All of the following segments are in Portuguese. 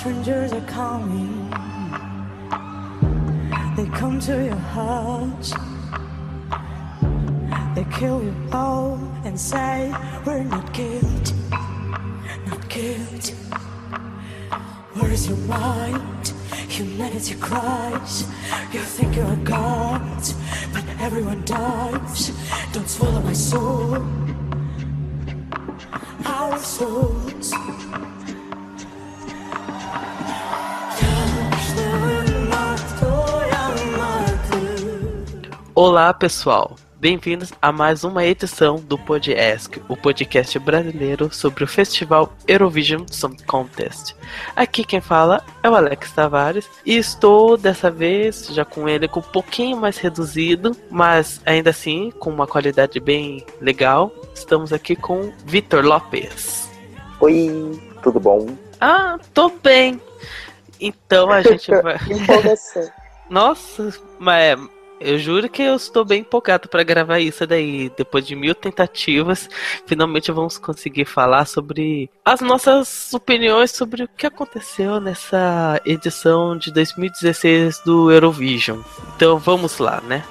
strangers are coming. They come to your house. They kill you all and say we're not guilty, not guilty. Where's your mind? Humanity cries. You think you're a god, but everyone dies. Don't swallow my soul. Our souls. Olá, pessoal. Bem-vindos a mais uma edição do Podesc, o podcast brasileiro sobre o Festival Eurovision Song Contest. Aqui quem fala é o Alex Tavares e estou dessa vez já com ele com um pouquinho mais reduzido, mas ainda assim com uma qualidade bem legal. Estamos aqui com Vitor Lopes. Oi, tudo bom? Ah, tô bem. Então a gente vai. Nossa, mas eu juro que eu estou bem empolgado para gravar isso daí. Depois de mil tentativas, finalmente vamos conseguir falar sobre as nossas opiniões sobre o que aconteceu nessa edição de 2016 do Eurovision. Então vamos lá, né?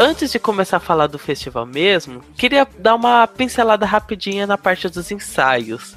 Antes de começar a falar do festival mesmo, queria dar uma pincelada rapidinha na parte dos ensaios.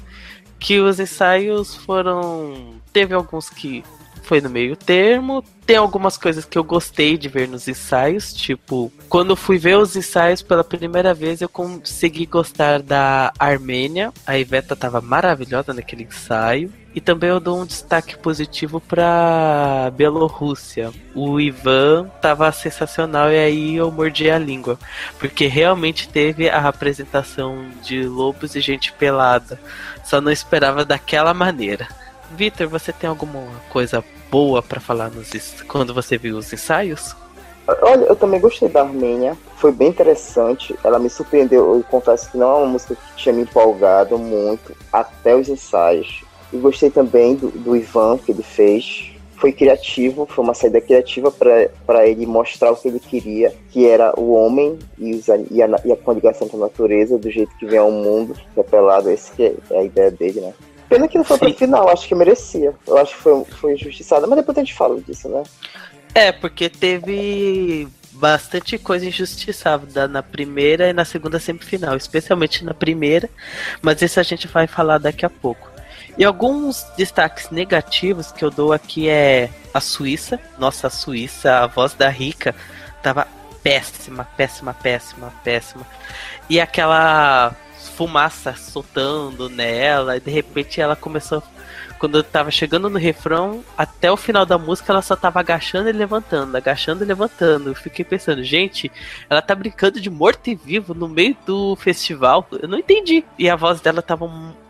Que os ensaios foram. Teve alguns que foi no meio termo. Tem algumas coisas que eu gostei de ver nos ensaios, tipo, quando eu fui ver os ensaios pela primeira vez, eu consegui gostar da Armênia. A Iveta tava maravilhosa naquele ensaio. E também eu dou um destaque positivo para Bielorrússia. O Ivan tava sensacional e aí eu mordi a língua, porque realmente teve a apresentação de lobos e gente pelada. Só não esperava daquela maneira. Vitor, você tem alguma coisa boa para falar nos, quando você viu os ensaios? Olha, eu também gostei da Armênia, foi bem interessante. Ela me surpreendeu. Eu confesso que não é uma música que tinha me empolgado muito até os ensaios. E gostei também do, do Ivan que ele fez. Foi criativo, foi uma saída criativa para ele mostrar o que ele queria, que era o homem e, os, e, a, e a coligação com a natureza, do jeito que vem ao mundo, que é pelado, esse que é a ideia dele, né? Pena que não foi Sim. pro final, acho que merecia. Eu acho que foi, foi injustiçado, mas depois a gente fala disso, né? É, porque teve bastante coisa injustiçada na primeira e na segunda semifinal, especialmente na primeira, mas isso a gente vai falar daqui a pouco. E alguns destaques negativos que eu dou aqui é a Suíça. Nossa, a Suíça, a voz da Rica tava péssima, péssima, péssima, péssima. E aquela fumaça soltando nela, e de repente ela começou. Quando eu tava chegando no refrão, até o final da música ela só tava agachando e levantando, agachando e levantando. Eu fiquei pensando, gente, ela tá brincando de morto e vivo no meio do festival. Eu não entendi. E a voz dela tava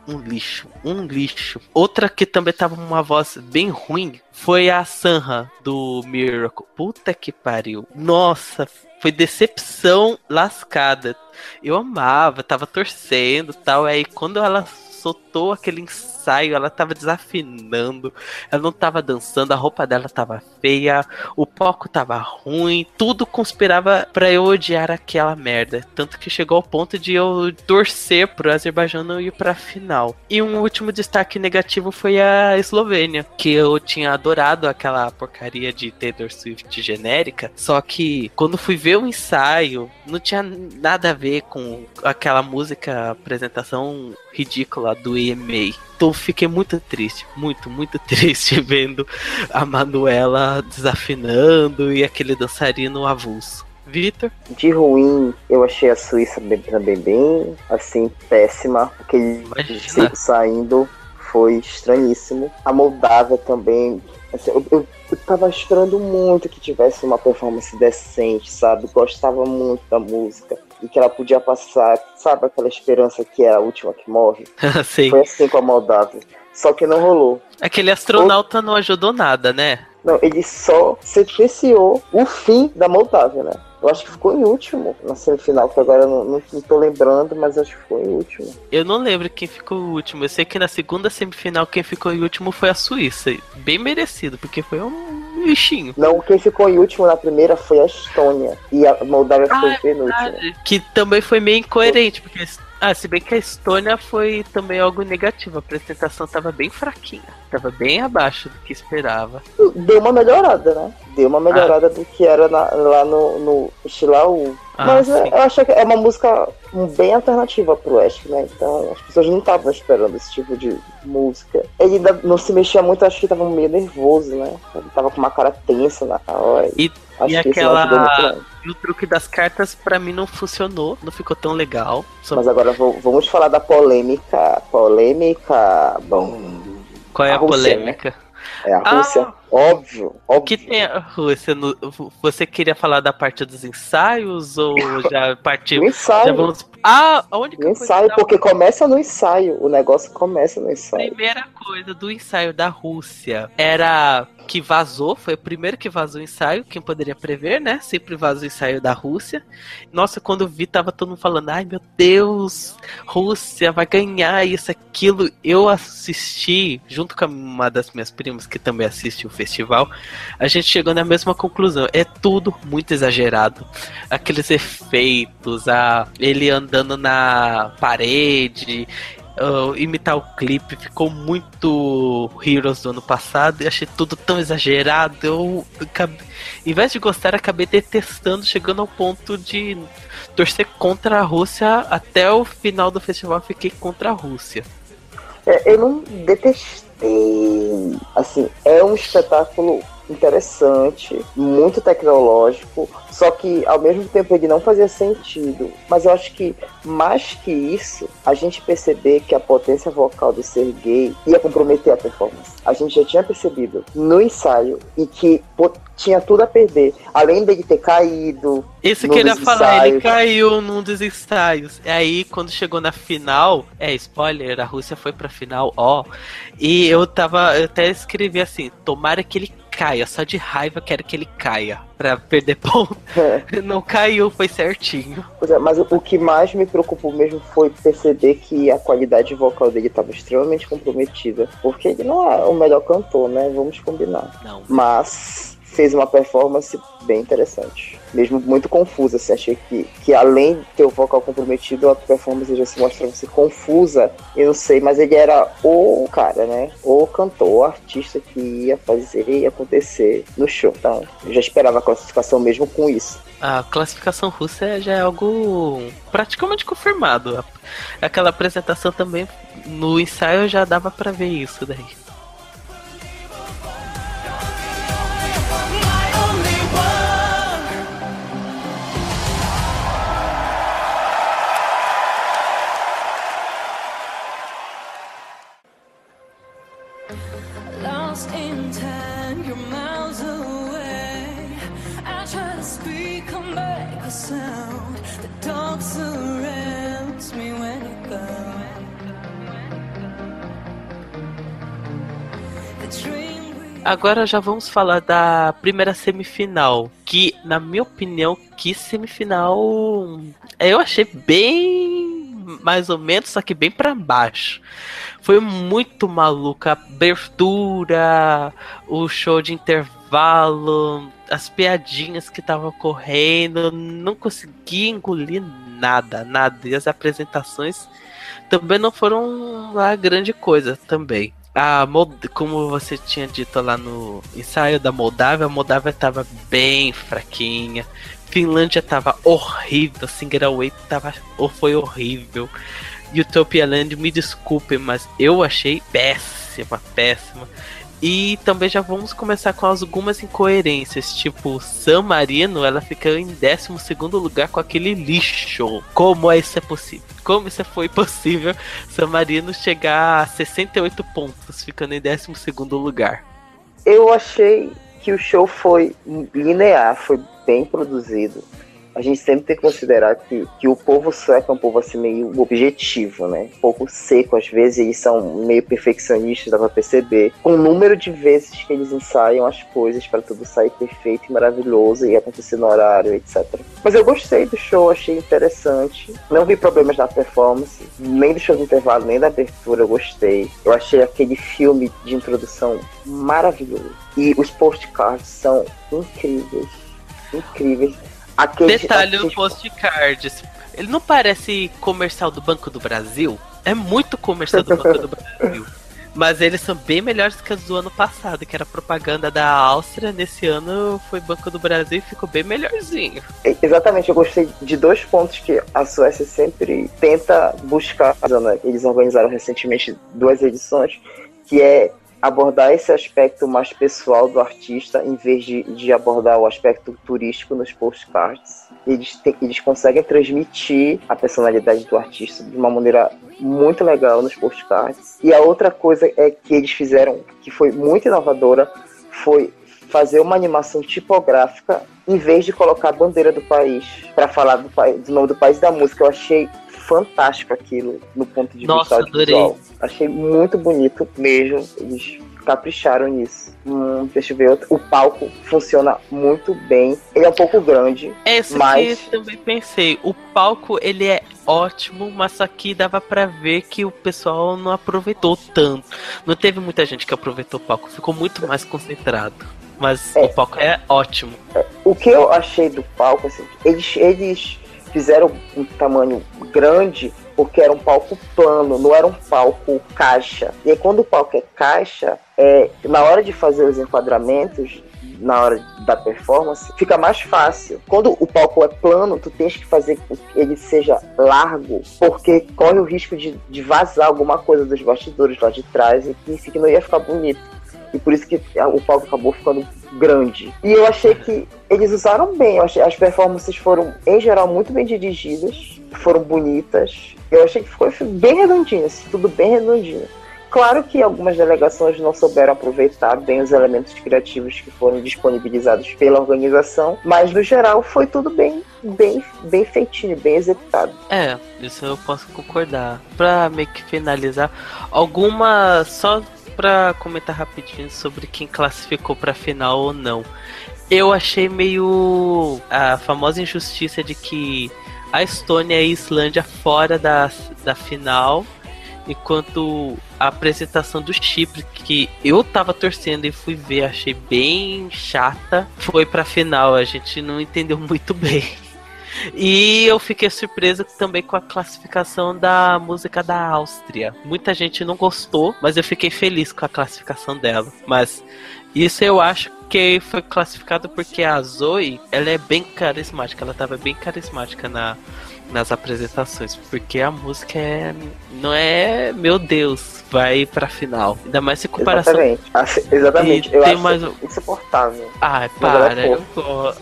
um, lixo, um lixo. Outra que também tava uma voz bem ruim foi a Sanha do Miracle. Puta que pariu. Nossa, foi decepção lascada. Eu amava, tava torcendo tal. Aí quando ela soltou aquele ensaio, ela tava desafinando, ela não tava dançando, a roupa dela tava feia, o palco tava ruim, tudo conspirava para eu odiar aquela merda. Tanto que chegou ao ponto de eu torcer pro Azerbaijão não ir pra final. E um último destaque negativo foi a Eslovênia, que eu tinha adorado aquela porcaria de Taylor Swift genérica, só que quando fui ver o ensaio, não tinha nada a ver com aquela música apresentação ridícula do EMA. Fiquei muito triste, muito, muito triste vendo a Manuela desafinando e aquele dançarino avulso. Vitor? De ruim, eu achei a Suíça também bem, assim, péssima. Aquele saindo foi estranhíssimo. A Moldávia também. assim, eu, eu, eu tava esperando muito que tivesse uma performance decente, sabe? Gostava muito da música. E que ela podia passar, sabe, aquela esperança que é a última que morre. Sei. Foi assim com a Moldávia. Só que não rolou. Aquele astronauta não ajudou nada, né? Não, ele só sentenciou o fim da Moldávia, né? Eu acho que ficou em último na semifinal, que agora eu não, não, não tô lembrando, mas acho que ficou em último. Eu não lembro quem ficou o último. Eu sei que na segunda semifinal quem ficou em último foi a Suíça. Bem merecido, porque foi um bichinho. Não, quem ficou em último na primeira foi a Estônia. E a Moldávia Ah, foi é penúltima. Que também foi meio incoerente, porque. Ah, se bem que a Estônia foi também algo negativo. A apresentação tava bem fraquinha. Tava bem abaixo do que esperava. Deu uma melhorada, né? Deu uma melhorada do que era na- lá no, no. Ah, Mas é, sim. eu acho que é uma música bem alternativa pro Oeste, né? Então as pessoas não estavam esperando esse tipo de música. Ele ainda não se mexia muito, acho que tava meio nervoso, né? Ele tava com uma cara tensa na hora. E- acho e ajudou aquela-. E o truque das cartas, pra mim, não funcionou. Não ficou tão legal. Só- Mas agora vamos falar da polêmica. Polêmica. Bom. Qual é a a, Rússia, polêmica? É a Ah. Rússia. Óbvio. O Óbvio. que tem a Rússia? no- Você queria falar da parte dos ensaios ou já partiu? Ensaio. Já vamos. Ah, a única No ensaio, da porque começa no ensaio. O negócio começa no ensaio. primeira coisa do ensaio da Rússia era que vazou, foi o primeiro que vazou o ensaio, quem poderia prever, né? Sempre vaza o ensaio da Rússia. Nossa, quando eu vi, tava todo mundo falando, ai meu Deus, Rússia vai ganhar isso, aquilo. Eu assisti, junto com uma das minhas primas, que também assiste o festival, a gente chegou na mesma conclusão. É tudo muito exagerado. Aqueles efeitos, a ele andando na parede, uh, imitar o clipe, ficou muito Heroes do ano passado e achei tudo tão exagerado. Eu, acabei- em vez de gostar, acabei detestando, chegando ao ponto de torcer contra a Rússia até o final do festival. Fiquei contra a Rússia. É, eu não detestei. Assim, é um espetáculo interessante, muito tecnológico, só que ao mesmo tempo ele não fazia sentido. Mas eu acho que mais que isso, a gente perceber que a potência vocal do Sergei ia comprometer a performance. A gente já tinha percebido no ensaio e que tinha tudo a perder. Além dele ter caído, Isso que eu ia falar, ele caiu num dos ensaios. E aí, quando chegou na final, é spoiler, a Rússia foi pra final, ó. E eu tava, eu até escrevi assim: tomara que ele caia, só de raiva quero que ele caia, pra perder ponto. Não caiu, foi certinho. Pois é, mas o, o que mais me preocupou mesmo foi perceber que a qualidade vocal dele estava extremamente comprometida. Porque ele não é o melhor cantor, né? Vamos combinar. Não. Mas fez uma performance bem interessante. Mesmo muito confusa, assim, achei que, que além de ter o vocal comprometido, a performance já se mostrava-se confusa. Eu não sei, mas ele era o cara, né? O cantor, o artista que ia fazer e acontecer no show. Então, eu já esperava a classificação mesmo com isso. A classificação russa já é algo praticamente confirmado. Aquela apresentação também, no ensaio já dava pra ver isso daí. Agora já vamos falar da primeira semifinal, que na minha opinião, que semifinal eu achei bem mais ou menos, só que bem pra baixo. Foi muito maluca a abertura, o show de intervalo, as piadinhas que estavam ocorrendo, não consegui engolir nada, nada. E as apresentações também não foram lá grande coisa também. A Mold... Como você tinha dito lá no ensaio da Moldávia, a Moldávia tava bem fraquinha. Finlândia tava horrível, Singer Away tava... foi horrível. Utopia Land, me desculpem, mas eu achei péssima, péssima. E também já vamos começar com algumas incoerências, tipo, San Marino, ela ficou em 12 lugar com aquele lixo. Como isso é possível? Como isso foi possível San Marino chegar a 68 pontos, ficando em 12 lugar? Eu achei que o show foi linear, foi bem produzido a gente sempre tem que considerar que, que o povo sueco é um povo assim meio objetivo, né? Um pouco seco, às vezes eles são meio perfeccionistas, dá pra perceber. Com o número de vezes que eles ensaiam as coisas para tudo sair perfeito e maravilhoso e acontecer no horário, etc. Mas eu gostei do show, achei interessante. Não vi problemas na performance, nem do show de intervalo, nem da abertura, eu gostei. Eu achei aquele filme de introdução maravilhoso. E os postcards são incríveis. Incríveis Aquele, Detalhe no postcards. Ele não parece comercial do Banco do Brasil? É muito comercial do Banco do Brasil. Mas eles são bem melhores que os do ano passado, que era propaganda da Áustria. Nesse ano foi Banco do Brasil e ficou bem melhorzinho. Exatamente, eu gostei de dois pontos que a Suécia sempre tenta buscar. Eles organizaram recentemente duas edições, que é abordar esse aspecto mais pessoal do artista em vez de, de abordar o aspecto turístico nos postcards. Eles, te, eles conseguem transmitir a personalidade do artista de uma maneira muito legal nos postcards. E a outra coisa é que eles fizeram, que foi muito inovadora, foi fazer uma animação tipográfica em vez de colocar a bandeira do país para falar do, do nome do país da música. Eu achei fantástico aquilo no ponto de Nossa, vista audiovisual. Achei muito bonito mesmo. Eles capricharam nisso. Hum, deixa eu ver outro. O palco funciona muito bem. Ele é um pouco grande. É isso mas... que eu também pensei. O palco ele é ótimo, mas aqui dava para ver que o pessoal não aproveitou tanto. Não teve muita gente que aproveitou o palco. Ficou muito mais concentrado. Mas é, o palco é ótimo. O que eu achei do palco, assim, eles, eles fizeram um tamanho grande porque era um palco plano, não era um palco caixa. E aí, quando o palco é caixa, é, na hora de fazer os enquadramentos, na hora da performance, fica mais fácil. Quando o palco é plano, tu tens que fazer que ele seja largo, porque corre o risco de, de vazar alguma coisa dos bastidores lá de trás e que, que não ia ficar bonito. E por isso que o palco acabou ficando grande. E eu achei que eles usaram bem. Achei, as performances foram, em geral, muito bem dirigidas, foram bonitas. Eu achei que ficou bem redondinho, assim, tudo bem redondinho. Claro que algumas delegações não souberam aproveitar bem os elementos criativos que foram disponibilizados pela organização, mas no geral foi tudo bem, bem, bem feitinho, bem executado. É, isso eu posso concordar. Para meio que finalizar, alguma só para comentar rapidinho sobre quem classificou para final ou não. Eu achei meio a famosa injustiça de que a Estônia e a Islândia fora da, da final, enquanto a apresentação do Chipre, que eu tava torcendo e fui ver, achei bem chata, foi pra final. A gente não entendeu muito bem. E eu fiquei surpreso também com a classificação da música da Áustria. Muita gente não gostou, mas eu fiquei feliz com a classificação dela. Mas isso eu acho que foi classificado porque a Zoe, ela é bem carismática, ela tava bem carismática na nas apresentações, porque a música é não é, meu Deus, vai pra final. Ainda mais se comparação. Exatamente. Exatamente. eu tem acho mais... insuportável. Ai, para, é eu,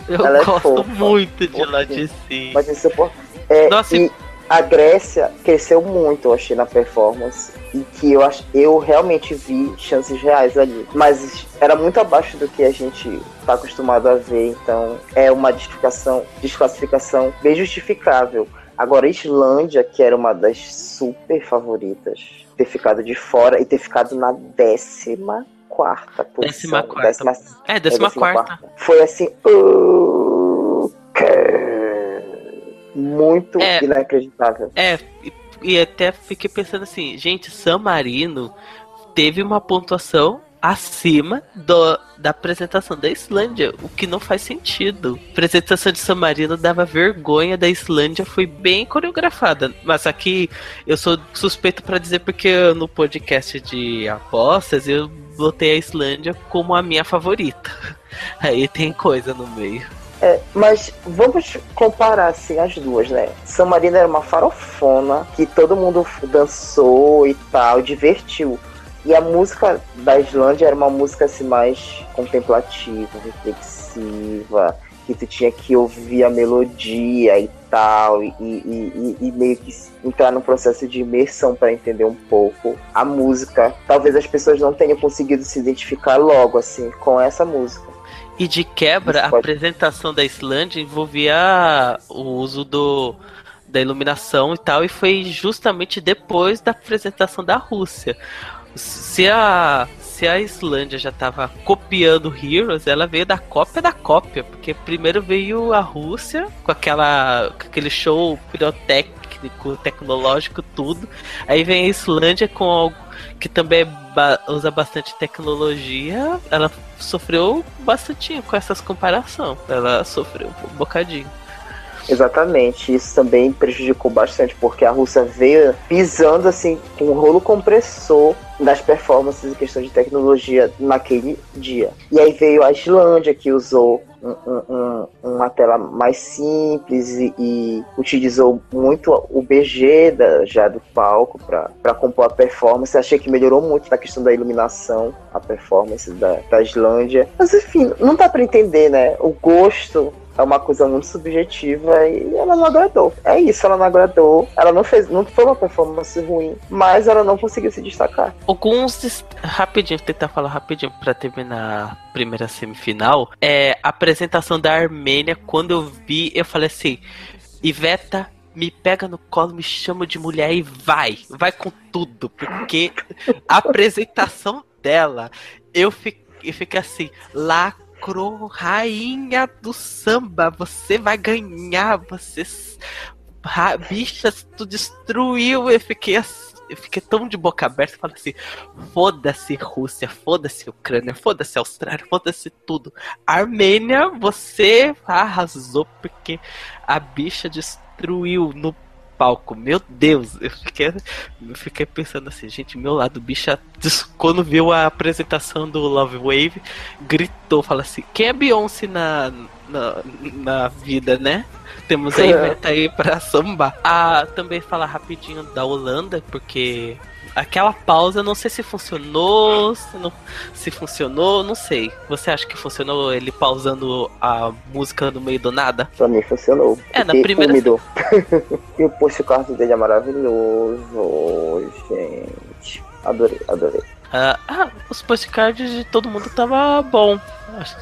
eu ela é gosto é muito de lá de si. Mas insuportável. É, Nossa, e a Grécia cresceu muito, eu achei, na performance. E que eu, ach... eu realmente vi chances reais ali. Mas era muito abaixo do que a gente está acostumado a ver. Então é uma desclassificação, desclassificação bem justificável. Agora, Islândia, que era uma das super favoritas, ter ficado de fora e ter ficado na décima quarta posição. Décima quarta. Décima, é, décima, é, décima quarta. quarta. Foi assim. Uh, muito é, inacreditável. É, e, e até fiquei pensando assim, gente, San Marino teve uma pontuação acima do, da apresentação da Islândia, o que não faz sentido. A apresentação de San Marino dava vergonha da Islândia, foi bem coreografada. Mas aqui eu sou suspeito para dizer porque no podcast de apostas eu botei a Islândia como a minha favorita. Aí tem coisa no meio. É, mas vamos comparar assim as duas, né? San Marino era uma farofona que todo mundo dançou e tal, divertiu. E a música da Islândia era uma música assim mais contemplativa, reflexiva, que tu tinha que ouvir a melodia e tal, e, e, e, e meio que entrar no processo de imersão para entender um pouco a música. Talvez as pessoas não tenham conseguido se identificar logo assim com essa música. E de quebra, a apresentação da Islândia envolvia o uso do da iluminação e tal, e foi justamente depois da apresentação da Rússia. Se a se a Islândia já estava copiando Heroes, ela veio da cópia da cópia, porque primeiro veio a Rússia com aquela com aquele show pirotécnico, tecnológico, tudo. Aí vem a Islândia com algo que também usa bastante tecnologia. Ela sofreu bastante com essas comparações. Ela sofreu um bocadinho. Exatamente, isso também prejudicou bastante, porque a Rússia veio pisando assim com um rolo compressor das performances em questão de tecnologia naquele dia. E aí veio a Islândia, que usou um, um, uma tela mais simples e, e, utilizou muito o BG da, já do palco para compor a performance. Achei que melhorou muito na questão da iluminação, a performance da, da Islândia. Mas enfim, não dá para entender, né? O gosto é uma coisa muito subjetiva e ela não agradou. É isso, ela não agradou. Ela não fez, não foi uma performance ruim, mas ela não conseguiu se destacar. Alguns rapidinho, tentar falar rapidinho para terminar a primeira semifinal, é a apresentação da Armênia, quando eu vi, eu falei assim, Iveta me pega no colo, me chama de mulher e vai, vai com tudo, porque a apresentação dela, eu fiquei, eu fiquei assim, lá Cro, rainha do samba, você vai ganhar, você. Bichas, tu destruiu. Eu fiquei assim, eu fiquei tão de boca aberta falando assim: foda-se Rússia, foda-se Ucrânia, foda-se Austrália, foda-se tudo. Armênia, você arrasou porque a bicha destruiu no palco. Meu Deus, eu fiquei, eu fiquei pensando assim, gente, meu lado bicha, quando viu a apresentação do Love Wave, gritou, fala assim, quem é Beyoncé na, na, na vida, né? Temos a Iveta aí pra sambar. Ah, também falar rapidinho da Holanda, porque aquela pausa, não sei se funcionou, se, não, se funcionou, não sei. Você acha que funcionou ele pausando a música no meio do nada? Pra mim funcionou. É, na primeira. Úmido. e o postcard dele é maravilhoso, gente. Adorei, adorei. Uh, ah, os postcards de todo mundo tava bom.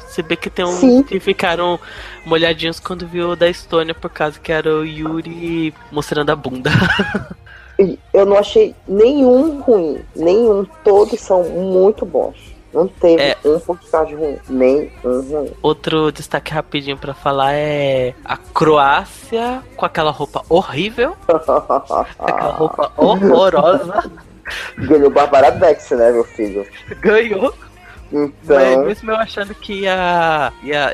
Se bem que tem uns Sim. que ficaram molhadinhos quando viu o da Estônia, por causa que era o Yuri mostrando a bunda. eu não achei nenhum ruim, nenhum, todos são muito bons. Não teve é, um postcard ruim, nem um ruim. Outro destaque rapidinho para falar é a Croácia com aquela roupa horrível, aquela roupa horrorosa. Ganhou Barbara Dex, né, meu filho? Ganhou. Então... Mas mesmo eu achando que ia,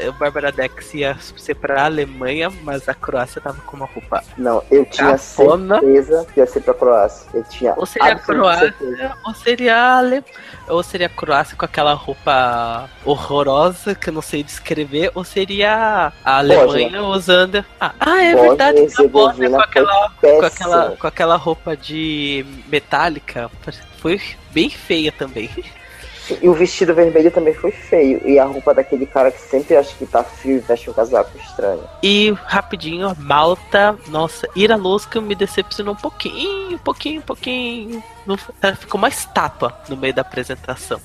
o Barbara Dex ia ser pra Alemanha, mas a Croácia tava com uma roupa. Não, eu tinha cafona. certeza que ia ser pra Croácia. Eu tinha ou seria a Croácia, certeza. ou seria a Ale... ou seria a Croácia com aquela roupa horrorosa que eu não sei descrever, ou seria a Alemanha usando. Ah, ah é Bosnia, verdade, a Bósnia com aquela, com aquela, com aquela roupa de metálica. Foi bem feia também. E o vestido vermelho também foi feio. E a roupa daquele cara que sempre acha que tá frio e veste um casaco estranho. E rapidinho, Malta, nossa, Ira Lusca me decepcionou um pouquinho, um pouquinho, um pouquinho. Ela ficou uma estátua no meio da apresentação.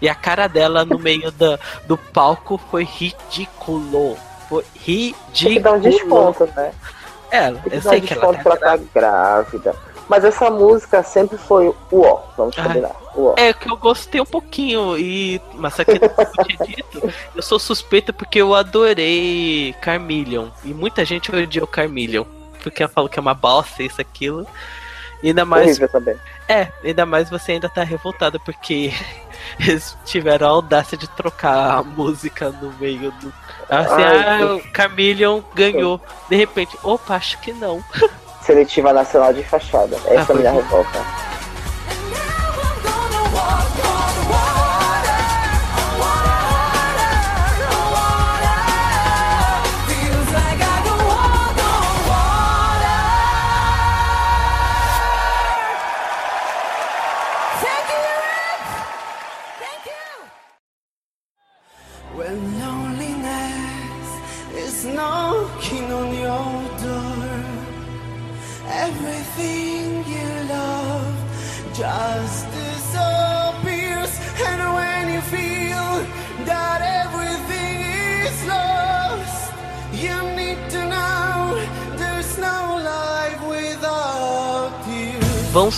E a cara dela no meio da, do palco foi ridículo. Foi ridículo. Tem que dar um desconto, né? É, eu sei que ela tá pra grávida. Tá grávida. Mas essa música sempre foi o ó, vamos ah, combinar. É que eu gostei um pouquinho, e. Mas aqui eu tinha dito, eu sou suspeita porque eu adorei Carmillion. E muita gente odiou Carmillion. Porque ela falou que é uma bosta, isso, aquilo. E ainda mais. É, ainda mais você ainda tá revoltado porque eles tiveram a audácia de trocar a música no meio do. Assim, Ai, ah, o Carmillion ganhou. De repente, opa, acho que não. Seletiva Nacional de Fachada. Essa ah, é a minha revolta.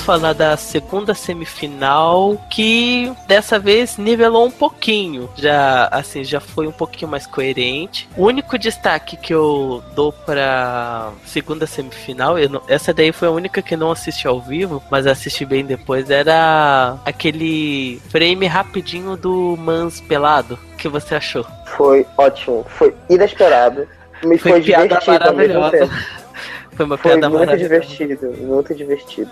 Falar da segunda semifinal, que dessa vez nivelou um pouquinho. Já, assim, já foi um pouquinho mais coerente. O único destaque que eu dou pra segunda semifinal, não- essa daí foi a única que não assisti ao vivo, mas assisti bem depois, era aquele frame rapidinho do Mans pelado. O que você achou? Foi ótimo, foi inesperado. Me foi, Foi divertido ao mesmo tempo. Foi uma Foi piada muito maravilhosa. divertido, muito divertido.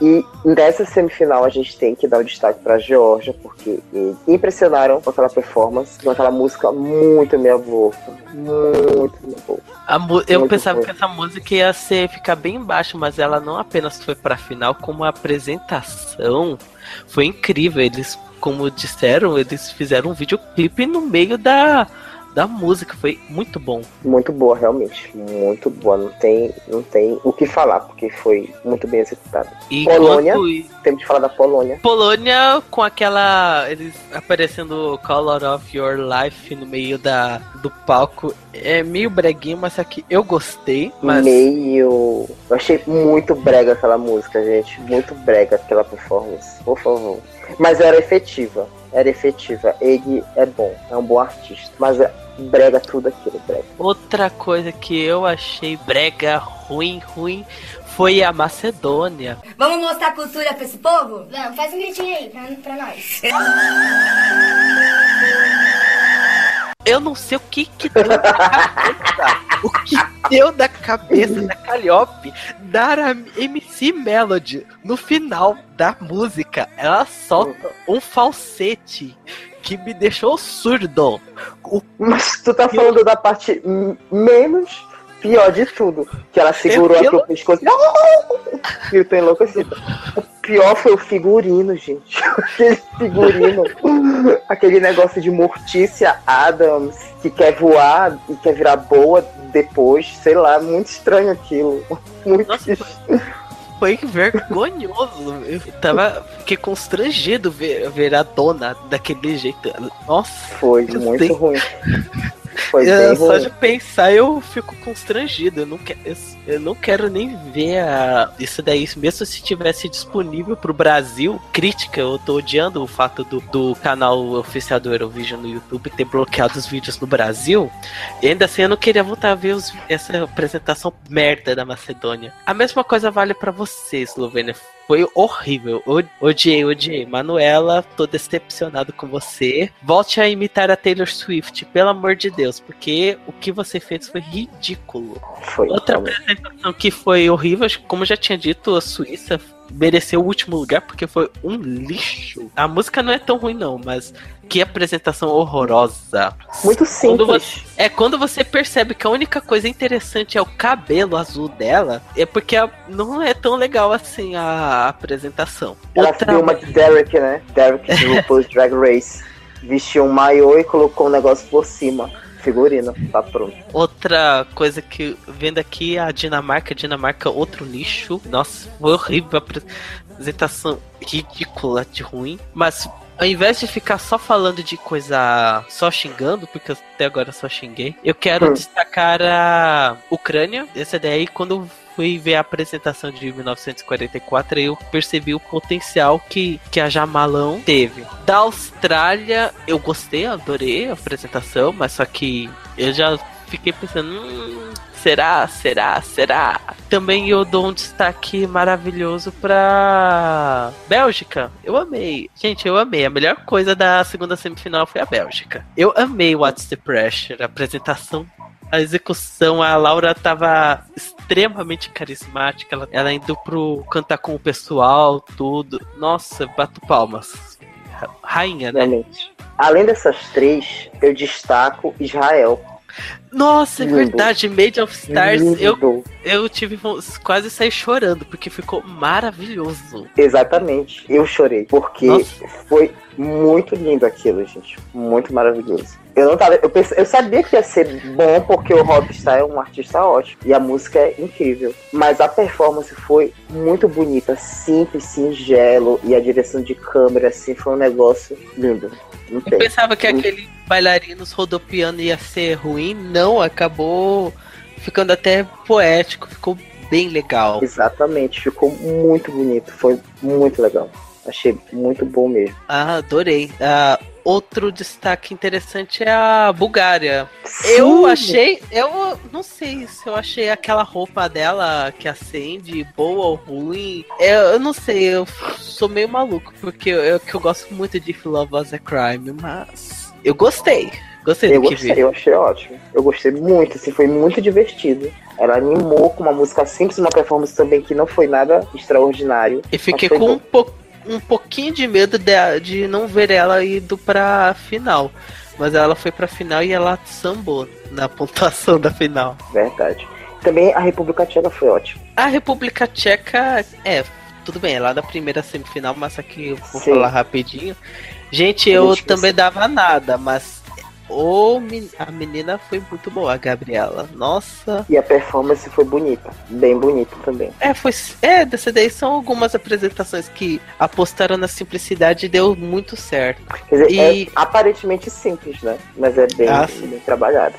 E nessa semifinal a gente tem que dar o destaque pra Georgia, porque eles impressionaram com aquela performance, com aquela música muito meia boca. Muito meia boca. A mu- eu Muito pensava boa. que essa música ia ser ficar bem embaixo, mas ela não apenas foi pra final, como a apresentação foi incrível. Eles, como disseram, eles fizeram um videoclipe no meio da, da música. Foi muito bom. Muito boa, realmente. Muito boa. Não tem, não tem o que falar, porque foi muito bem executada. E Polônia. enquanto- Temos que falar da Polônia. Polônia com aquela. Eles aparecendo Color of Your Life no meio da, do palco. É meio breguinho, mas aqui eu gostei. Mas Meio. Eu achei muito brega aquela música, gente. Muito brega aquela performance. Por favor. Mas era efetiva. Era efetiva. Ele é bom. É um bom artista. Mas é brega tudo aquilo, brega. Outra coisa que eu achei brega, ruim, ruim, foi a Macedônia. Vamos mostrar cultura pra esse povo? Vamos, faz um gritinho aí pra, pra nós. Eu não sei o que que deu na cabeça. o que deu na cabeça da Calliope dar a MC Melody no final da música. Ela solta um falsete que me deixou surdo. O Mas tu tá falando da parte menos pior de tudo. Que ela segurou Eu- aqui o pescoço. E eu tô enlouquecida. O pior foi o figurino, gente. Aquele figurino. Aquele negócio de Mortícia Adams que quer voar e quer virar boa depois. Sei lá, muito estranho aquilo. Muito Nossa, foi vergonhoso. Eu tava. Fiquei constrangido ver, ver a dona daquele jeito. Nossa. Foi muito sei. ruim. Foi É, bem só ruim. de pensar eu fico constrangido. Eu não, que, eu, eu não quero nem ver a, isso daí. Mesmo se tivesse disponível pro Brasil, crítica, eu tô odiando o fato do, do canal oficial do Eurovision no YouTube ter bloqueado os vídeos no Brasil. E ainda assim eu não queria voltar a ver os- essa apresentação merda da Macedônia. A mesma coisa vale pra você, Eslovênia. Foi horrível. O- Odiei, odiei. Manuela, tô decepcionado com você. Volte a imitar a Taylor Swift, pelo amor de Deus, porque o que você fez foi ridículo. Foi. Outra realmente. apresentação que foi horrível, como eu já tinha dito, a Suíça mereceu o último lugar porque foi um lixo. A música não é tão ruim não, mas que apresentação horrorosa. Muito Quando simples. É quando você percebe que a única coisa interessante é o cabelo azul dela, é porque a- não é tão legal assim a apresentação. Ela Outra- uma de Derek, né? Derek de RuPaul's Drag Race. Vestiu um maiô e colocou um negócio por cima. Figurino, tá pronto. Outra coisa que vendo aqui a Dinamarca, Dinamarca outro lixo. Nossa, foi horrível a apresentação ridícula de ruim, mas ao invés de ficar só falando de coisa só xingando, porque até agora só xinguei, eu quero Hum. destacar a Ucrânia. Essa daí quando fui ver a apresentação de 1944, eu percebi o potencial que, que a Jamalão teve. Da Austrália, eu gostei, adorei a apresentação, mas só que eu já fiquei pensando, hum, será, será, será? Também eu dou um destaque maravilhoso pra Bélgica. Eu amei. Gente, eu amei. A melhor coisa da segunda semifinal foi a Bélgica. Eu amei What's the Pressure, a apresentação a execução, a Laura tava extremamente carismática. Ela, ela indo pro cantar com o pessoal, tudo. Nossa, bato palmas. Ra- Rainha, né? Realmente. Além dessas três, eu destaco Israel. Nossa, é Lindo. verdade, Made of Stars, eu, Lindo. eu tive quase sair chorando, porque ficou maravilhoso. Exatamente. Eu chorei, porque Nossa. foi muito lindo aquilo, gente. Muito maravilhoso. Eu não tava. Eu, pensei, eu sabia que ia ser bom porque o Rockstar é um artista ótimo. E a música é incrível. Mas a performance foi muito bonita, simples, singelo. E a direção de câmera, assim, foi um negócio lindo. Não Eu pensava que aquele bailarinos rodopiando ia ser ruim, não, acabou ficando até poético, ficou bem legal. Exatamente. Ficou muito bonito. Foi muito legal. Achei muito bom mesmo. Ah, adorei. Ah, outro destaque interessante é a Bulgária. Eu Sim. achei, eu não sei se eu achei aquela roupa dela que acende boa ou ruim. Eu, eu não sei, eu sou meio maluco porque eu, eu, que eu gosto muito de Love Was a Crime, mas eu gostei. Gostei Eu do que gostei, vi. eu achei ótimo. Eu gostei muito, assim, foi muito divertido. Ela animou com uma música simples, uma performance também que não foi nada extraordinário. E fiquei com um, bom. Um pouquinho de medo de, de não ver ela indo pra final. Mas ela foi pra final e ela sambou na pontuação da final. Verdade. Também a República Tcheca foi ótima. A República Tcheca, é, tudo bem, é lá da primeira semifinal, mas aqui eu vou Sim. falar rapidinho. Gente, eu também dava nada, mas o, men- a menina foi muito boa, a Gabriela. Nossa. E a performance foi bonita. Bem bonita também. É, foi. É, dessa daí são algumas apresentações que apostaram na simplicidade e deu muito certo. Quer dizer, E- é aparentemente simples, né? Mas é bem, Ah, bem trabalhada.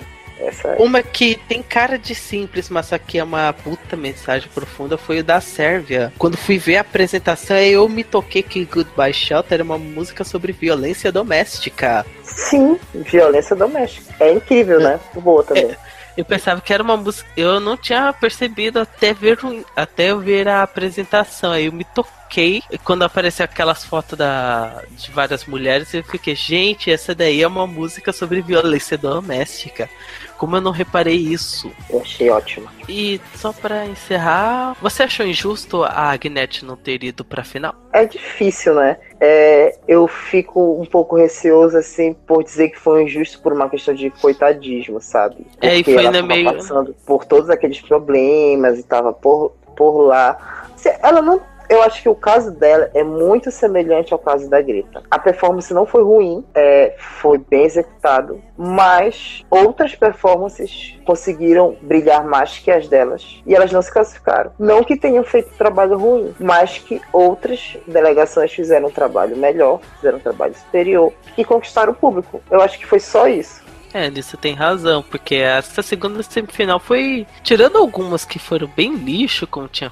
Essa é. Uma que tem cara de simples, mas aqui é uma puta mensagem profunda, foi o da Sérvia. Quando fui ver a apresentação, eu me toquei que Goodbye Shelter era uma música sobre violência doméstica. Sim, violência doméstica. É incrível, né? Boa também. Eu pensava que era uma música. Eu não tinha percebido até ver, até eu ver a apresentação. Aí eu me toquei. E quando apareceu aquelas fotos da, de várias mulheres, eu fiquei, gente, essa daí é uma música sobre violência doméstica. Como eu não reparei isso? Eu achei ótima. E só pra encerrar, você achou injusto a Agnete não ter ido pra final? É difícil, né? É, eu fico um pouco receoso, assim, por dizer que foi injusto por uma questão de coitadismo, sabe? É, e Porque foi ela ainda tava meio- passando por todos aqueles problemas e tava por, por lá. Ela não. Eu acho que o caso dela é muito semelhante ao caso da Greta. A performance não foi ruim, é, foi bem executado, mas outras performances conseguiram brilhar mais que as delas e elas não se classificaram. Não que tenham feito trabalho ruim, mas que outras delegações fizeram um trabalho melhor, fizeram um trabalho superior e conquistaram o público. Eu acho que foi só isso. É, nisso tem razão, porque essa segunda semifinal foi. Tirando algumas que foram bem lixo, como tinha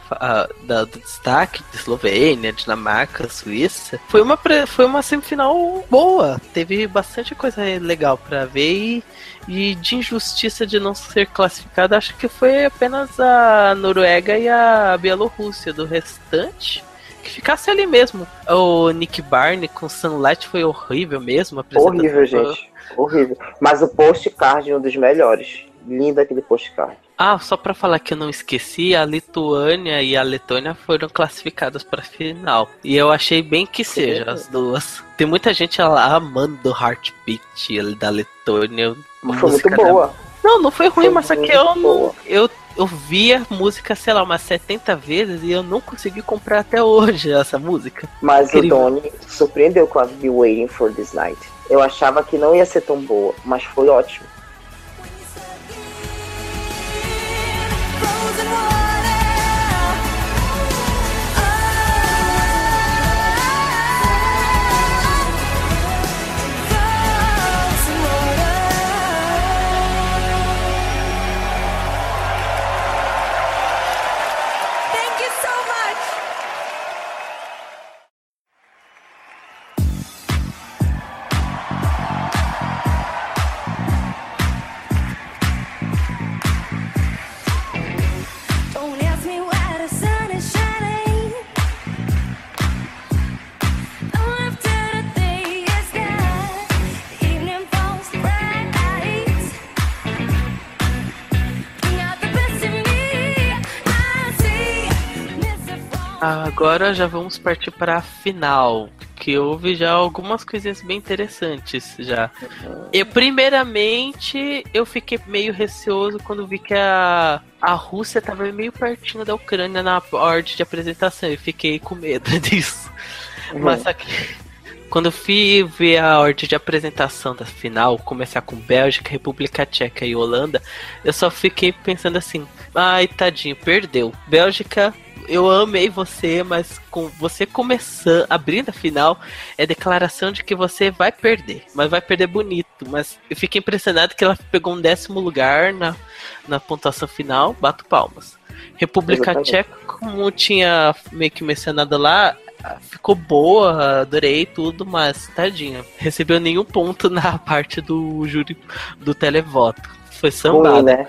dado destaque, de Eslovênia, Dinamarca, Suíça, foi uma, foi uma semifinal boa. Teve bastante coisa legal pra ver e, e de injustiça de não ser classificada, acho que foi apenas a Noruega e a Bielorrússia. Do restante. Que ficasse ali mesmo. O Nick Barney com Sunlight foi horrível mesmo. Horrível, gente. Horrível. Mas o postcard é um dos melhores. Lindo aquele postcard. Ah, só pra falar que eu não esqueci, a Lituânia e a Letônia foram classificadas pra final. E eu achei bem que seja as duas. Tem muita gente lá amando o Heartbeat da Letônia. Foi muito música da- boa. Não, não foi ruim, Foi mas só que eu boa. Eu ouvi a música, sei lá, umas 70 vezes e eu não consegui comprar até hoje essa música. Mas Incrível. o Donnie surpreendeu com a Be Waiting for This Night. Eu achava que não ia ser tão boa, mas foi ótimo. Agora já vamos partir para a final. que houve já algumas coisinhas bem interessantes já. Eu, primeiramente, eu fiquei meio receoso quando vi que a, a Rússia tava meio pertinho da Ucrânia na ordem de apresentação. Eu fiquei com medo disso. Mas só que quando eu fui ver a ordem de apresentação da final, começar com Bélgica, República Tcheca e Holanda, eu só fiquei pensando assim: ai, tadinho, perdeu. Bélgica, eu amei você, mas com você começando, abrindo a final, é declaração de que você vai perder, mas vai perder bonito. Mas eu fiquei impressionado que ela pegou um décimo lugar na, na pontuação final, bato palmas. República Exatamente. Tcheca, como tinha meio que mencionado lá, ficou boa, adorei tudo, mas tadinha, recebeu nenhum ponto na parte do júri do televoto. Foi sambado. Ruim, né?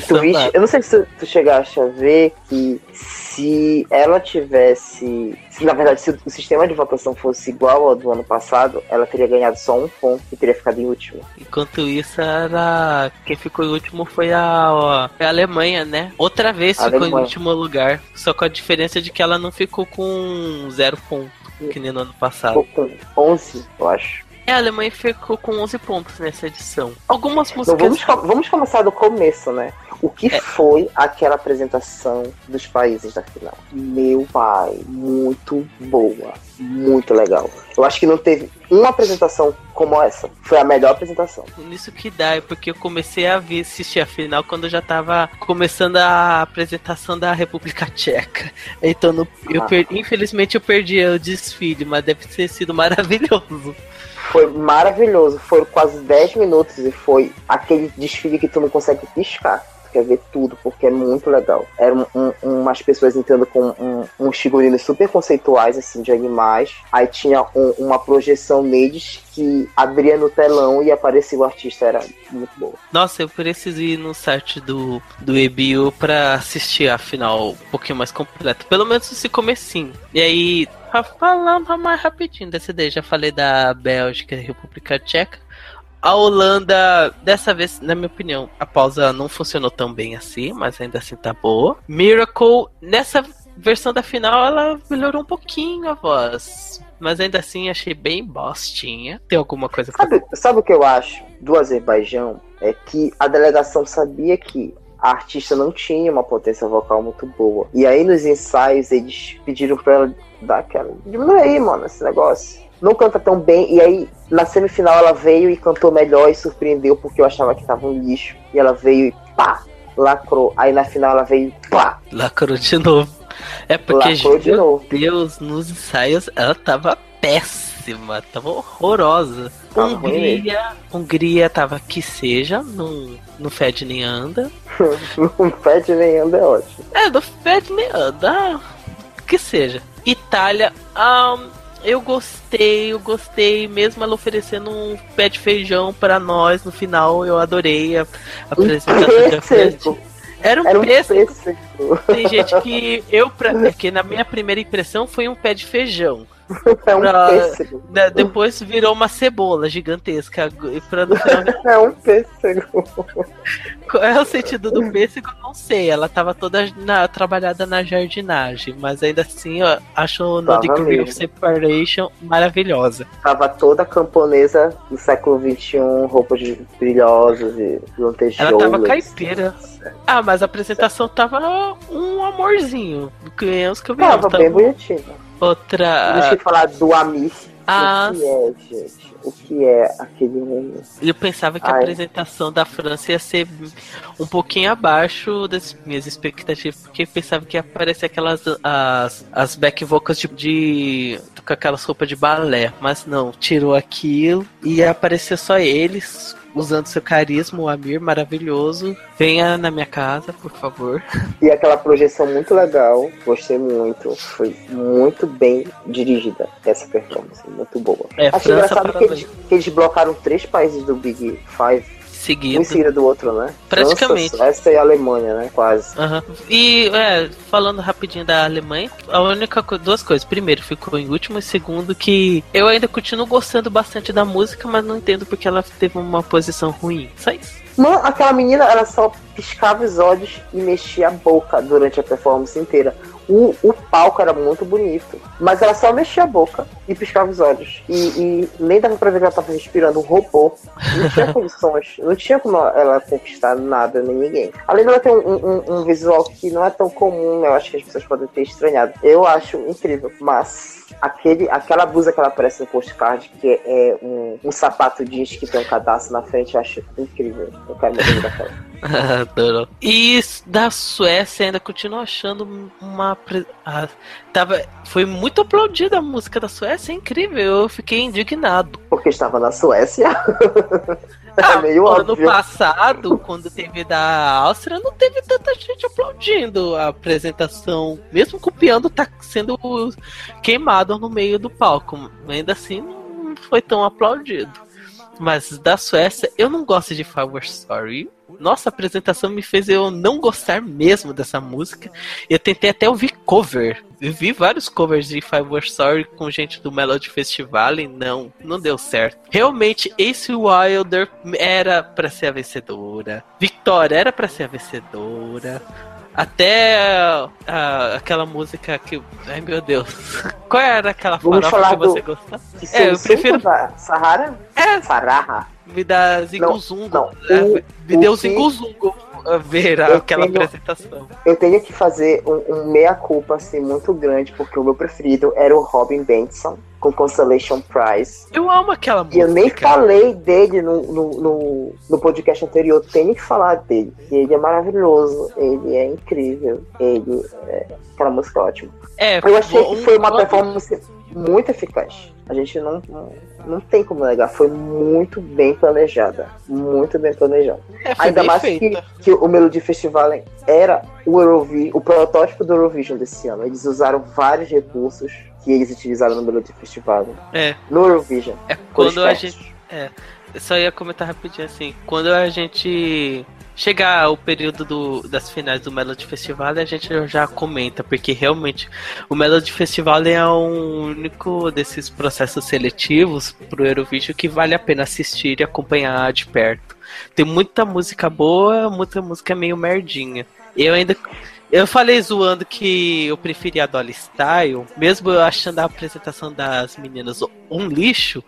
Sambado. eu não sei se tu, tu chegaste a ver que se ela tivesse. Se na verdade se o sistema de votação fosse igual ao do ano passado, ela teria ganhado só um ponto e teria ficado em último. Enquanto isso, era. Quem ficou em último foi a, a Alemanha, né? Outra vez ficou em Alemanha. último lugar. Só com a diferença de que ela não ficou com zero ponto, que nem no ano passado. Ficou com 11, eu acho. É, a Alemanha ficou com 11 pontos nessa edição. Algumas músicas. vamos, vamos começar do começo, né? O que É. foi aquela apresentação dos países da final? Meu pai, muito boa, muito legal. Eu acho que não teve uma apresentação como essa. Foi a melhor apresentação. Nisso que dá, é porque eu comecei a ver, assistir a final quando eu já tava começando a apresentação da República Tcheca. Então, no- eu Ah. per- infelizmente, eu perdi o desfile, mas deve ter sido maravilhoso. Foi maravilhoso. Foram quase 10 minutos e foi aquele desfile que tu não consegue piscar. Quer ver tudo, porque é muito legal. Eram um, umas pessoas entrando com um, uns figurinos super conceituais, assim, de animais. Aí tinha um- uma projeção neles que abria no telão e aparecia o artista. Era muito boa. Nossa, eu preciso ir no site do, do EBU pra assistir a final um pouquinho mais completa. Pelo menos esse comecinho. E aí, falar mais rapidinho desse daí, já falei da Bélgica e República Tcheca. A Holanda, dessa vez, na minha opinião, a pausa não funcionou tão bem assim, mas ainda assim tá boa. Miracle, nessa versão da final, ela melhorou um pouquinho a voz. Mas ainda assim achei bem bostinha. Tem alguma coisa pra Sabe, sabe o que eu acho do Azerbaijão? É que a delegação sabia que a artista não tinha uma potência vocal muito boa. E aí nos ensaios eles pediram pra ela dar aquela. Diminui aí, mano, esse negócio. Não canta tão bem. E aí na semifinal ela veio e cantou melhor e surpreendeu porque eu achava que tava um lixo. E ela veio e pá, lacrou. Aí na final ela veio e pá, Lacrou de novo. É porque, lacrou de meu novo. Deus, nos ensaios ela tava péssima, tava horrorosa. Tava Hungria, Hungria tava que seja, não, não fede nem anda. Não pede nem anda, é ótimo. É, não fede nem anda, ah, que seja. Itália, ahn, eu gostei, eu gostei, mesmo ela oferecendo um pé de feijão pra nós no final, eu adorei a, a apresentação da Pêssego. Era um Era um pêssego. pêssego. Tem gente que eu, pra, é que na minha primeira impressão foi um pé de feijão. É um Pra- pêssego. Da- depois virou uma cebola gigantesca. E pra no É um pêssego. qual é o sentido do pêssego? Eu Não sei. Ela tava toda na- trabalhada na jardinagem, mas ainda assim, ó, acho No Tava Degree of. Separation maravilhosa. Tava toda camponesa do século XXI, roupas brilhosas e lantejoulas. Ela tava caipira. Ah, mas a apresentação tava um amorzinho. Criança que eu vi. Tava tava bem bonitinha. Outra. Deixa eu falar do Amir. Ah, o que é, gente? O que é aquele menino? Eu pensava que a Ai. apresentação da França ia ser um pouquinho abaixo das minhas expectativas, porque eu pensava que ia aparecer aquelas as, as back vocals de, de com aquelas roupas de balé, mas não, tirou aquilo e ia aparecer só eles usando seu carisma, o Amir maravilhoso. Venha na minha casa, por favor. E aquela projeção muito legal, gostei muito. Foi muito bem dirigida essa performance, muito boa. É, Achei França engraçado que eles, que eles blocaram três países do Big Five, um em Seguido. seguida do outro, né? Praticamente. França, Suécia e Alemanha, né? Quase. Aham. E, é, falando rapidinho da Alemanha, a única duas coisas. Primeiro, ficou em último, e segundo, que eu ainda continuo gostando bastante da música, mas não entendo porque ela teve uma posição ruim. Só isso. Mano, aquela menina, ela só piscava os olhos e mexia a boca durante a performance inteira. o, o palco era muito bonito, mas ela só mexia a boca e piscava os olhos. E, e nem dava pra ver que ela tava respirando um robô. Não tinha condições, não tinha como ela conquistar nada nem ninguém. Além dela ter um, um, um visual que não é tão comum, eu acho que as pessoas podem ter estranhado. Eu acho incrível, mas aquele, aquela blusa que ela aparece no postcard, que é um, um sapato jeans que tem um cadastro na frente, eu acho incrível. Eu quero me daquela. Adoro. E da Suécia ainda continuo achando uma. Ah, tava, foi muito aplaudida a música da Suécia, é incrível. Eu fiquei indignado. Porque estava na Suécia. Ah, é meio ano óbvio. passado, quando teve da Áustria, não teve tanta gente aplaudindo a apresentação. Mesmo que o piano tá sendo queimado no meio do palco. Ainda assim, não foi tão aplaudido. Mas da Suécia, eu não gosto de Flower Story. Nossa apresentação me fez eu não gostar mesmo dessa música. Eu tentei até ouvir cover. Eu vi vários covers de Five War Story com gente do Melody Festival e não, não deu certo. Realmente, Ace Wilder era para ser a vencedora. Victoria era para ser a vencedora. Até uh, aquela música que. Ai meu Deus. Qual era aquela farofa que você do... gostava? É, eu prefiro. Sahara? É. Sarraha. Me dá zinguzungo. Não, não. O, me deu zinguzungo ver eu aquela tenho, apresentação. Eu tenho que fazer um, um meia-culpa assim, muito grande, porque o meu preferido era o Robin Benson com Constellation Prize. Eu amo aquela música. E eu nem falei dele no, no, no, no, podcast anterior, tenho que falar dele. Ele é maravilhoso, ele é incrível, ele é aquela música ótima. É, eu achei que foi uma performance muito eficaz. A gente não, não, não tem como negar, foi muito bem planejada. Muito bem planejada. É, Ainda mais que, que, o Melody Festival era o Eurovision, o protótipo do Eurovision desse ano. Eles usaram vários recursos que eles utilizaram no Melody Festival. É. No Eurovision. É quando a gente. É. Eu só ia comentar rapidinho assim. Quando a gente chegar o período do, das finais do Melody Festival, a gente já comenta, porque realmente o Melody Festival é um único desses processos seletivos pro Eurovision que vale a pena assistir e acompanhar de perto. Tem muita música boa, muita música meio merdinha. Eu ainda eu falei zoando que eu preferia a Dolly Style, mesmo eu achando a apresentação das meninas um lixo.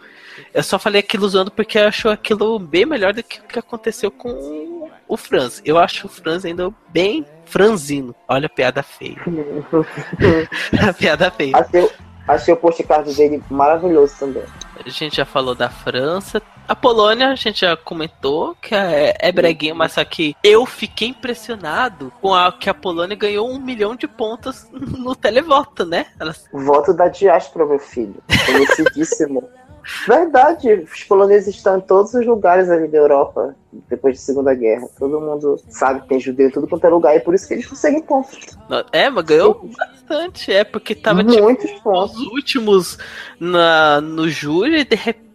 Eu só falei aquilo zoando porque eu acho aquilo bem melhor do que o que aconteceu com o Franz. Eu acho o Franz ainda bem franzino. Olha a piada feia. a piada feia. Achei, achei o postcard dele maravilhoso também. A gente já falou da França. A Polônia, a gente já comentou que é, é breguinho, mas só que eu fiquei impressionado com a que a Polônia ganhou um milhão de pontos no televoto, né? Elas... Voto da diáspora, meu filho. Conhecidíssimo. Verdade, os poloneses estão em todos os lugares ali da Europa, depois da Segunda Guerra. Todo mundo sabe que tem judeu em tudo quanto é lugar, e por isso que eles conseguem pontos. É, mas ganhou Sim. bastante, é, porque tava Muitos tipo, pontos. os últimos na, no júri e de repente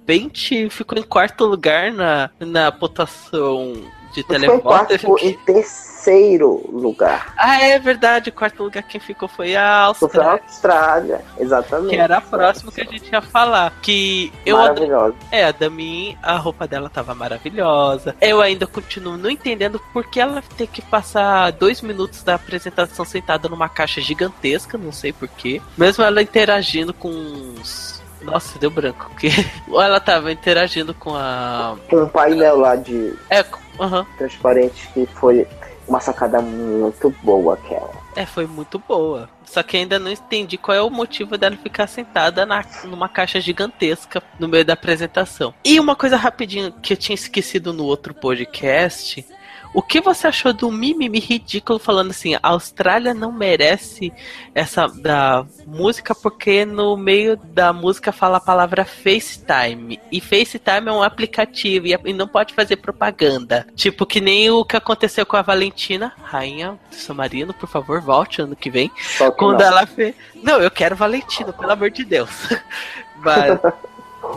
ficou em quarto lugar na, na pontuação de televoto. Ficou em, em terceiro lugar. Ah, é verdade. O quarto lugar quem ficou foi a Austrália. Foi a Austrália, exatamente. Que era a próxima que a gente ia falar. Que eu Maravilhosa. É, a Dami, a roupa dela tava maravilhosa. Eu ainda continuo não entendendo por que ela tem que passar dois minutos da apresentação sentada numa caixa gigantesca, não sei porquê. Mesmo ela interagindo com os nossa, deu branco. Que ela tava interagindo com a. Com um painel lá de. É, uhum. transparente que foi uma sacada muito boa aquela. É, foi muito boa. Só que ainda não entendi qual é o motivo dela ficar sentada na, numa caixa gigantesca no meio da apresentação. E uma coisa rapidinho que eu tinha esquecido no outro podcast o que você achou do mimimi ridículo falando assim, a Austrália não merece essa da música porque no meio da música fala a palavra FaceTime. E FaceTime é um aplicativo e não pode fazer propaganda. Tipo que nem o que aconteceu com a Valentina, rainha do São Marino, por favor, volte ano que vem. quando não. ela fez. Não, eu quero Valentina, pelo amor de Deus. Mas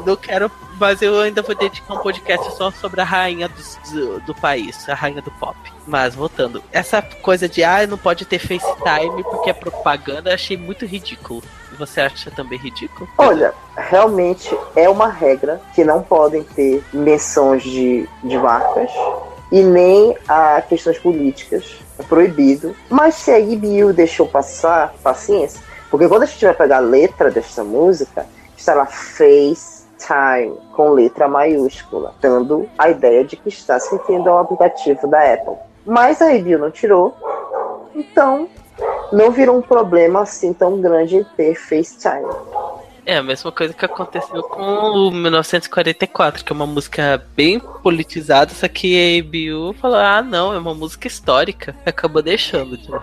não quero, mas eu ainda vou dedicar um podcast só sobre a rainha do, do, do, país, a rainha do pop. Mas voltando, essa coisa de ah, não pode ter FaceTime porque é propaganda, eu achei muito ridículo. Você acha também ridículo? Olha, realmente é uma regra que não podem ter menções de, de marcas e nem a questões políticas é proibido. Mas se a IBU deixou passar, paciência. Porque quando a gente vai pegar a letra dessa música, está lá FaceTime, com letra maiúscula, dando a ideia de que está se referindo ao aplicativo da Apple. Mas a IBU não tirou, então não virou um problema assim tão grande ter FaceTime. É a mesma coisa que aconteceu com o 1944, que é uma música bem politizada, só que a ABU falou: ah, não, é uma música histórica. Acabou deixando. Tipo.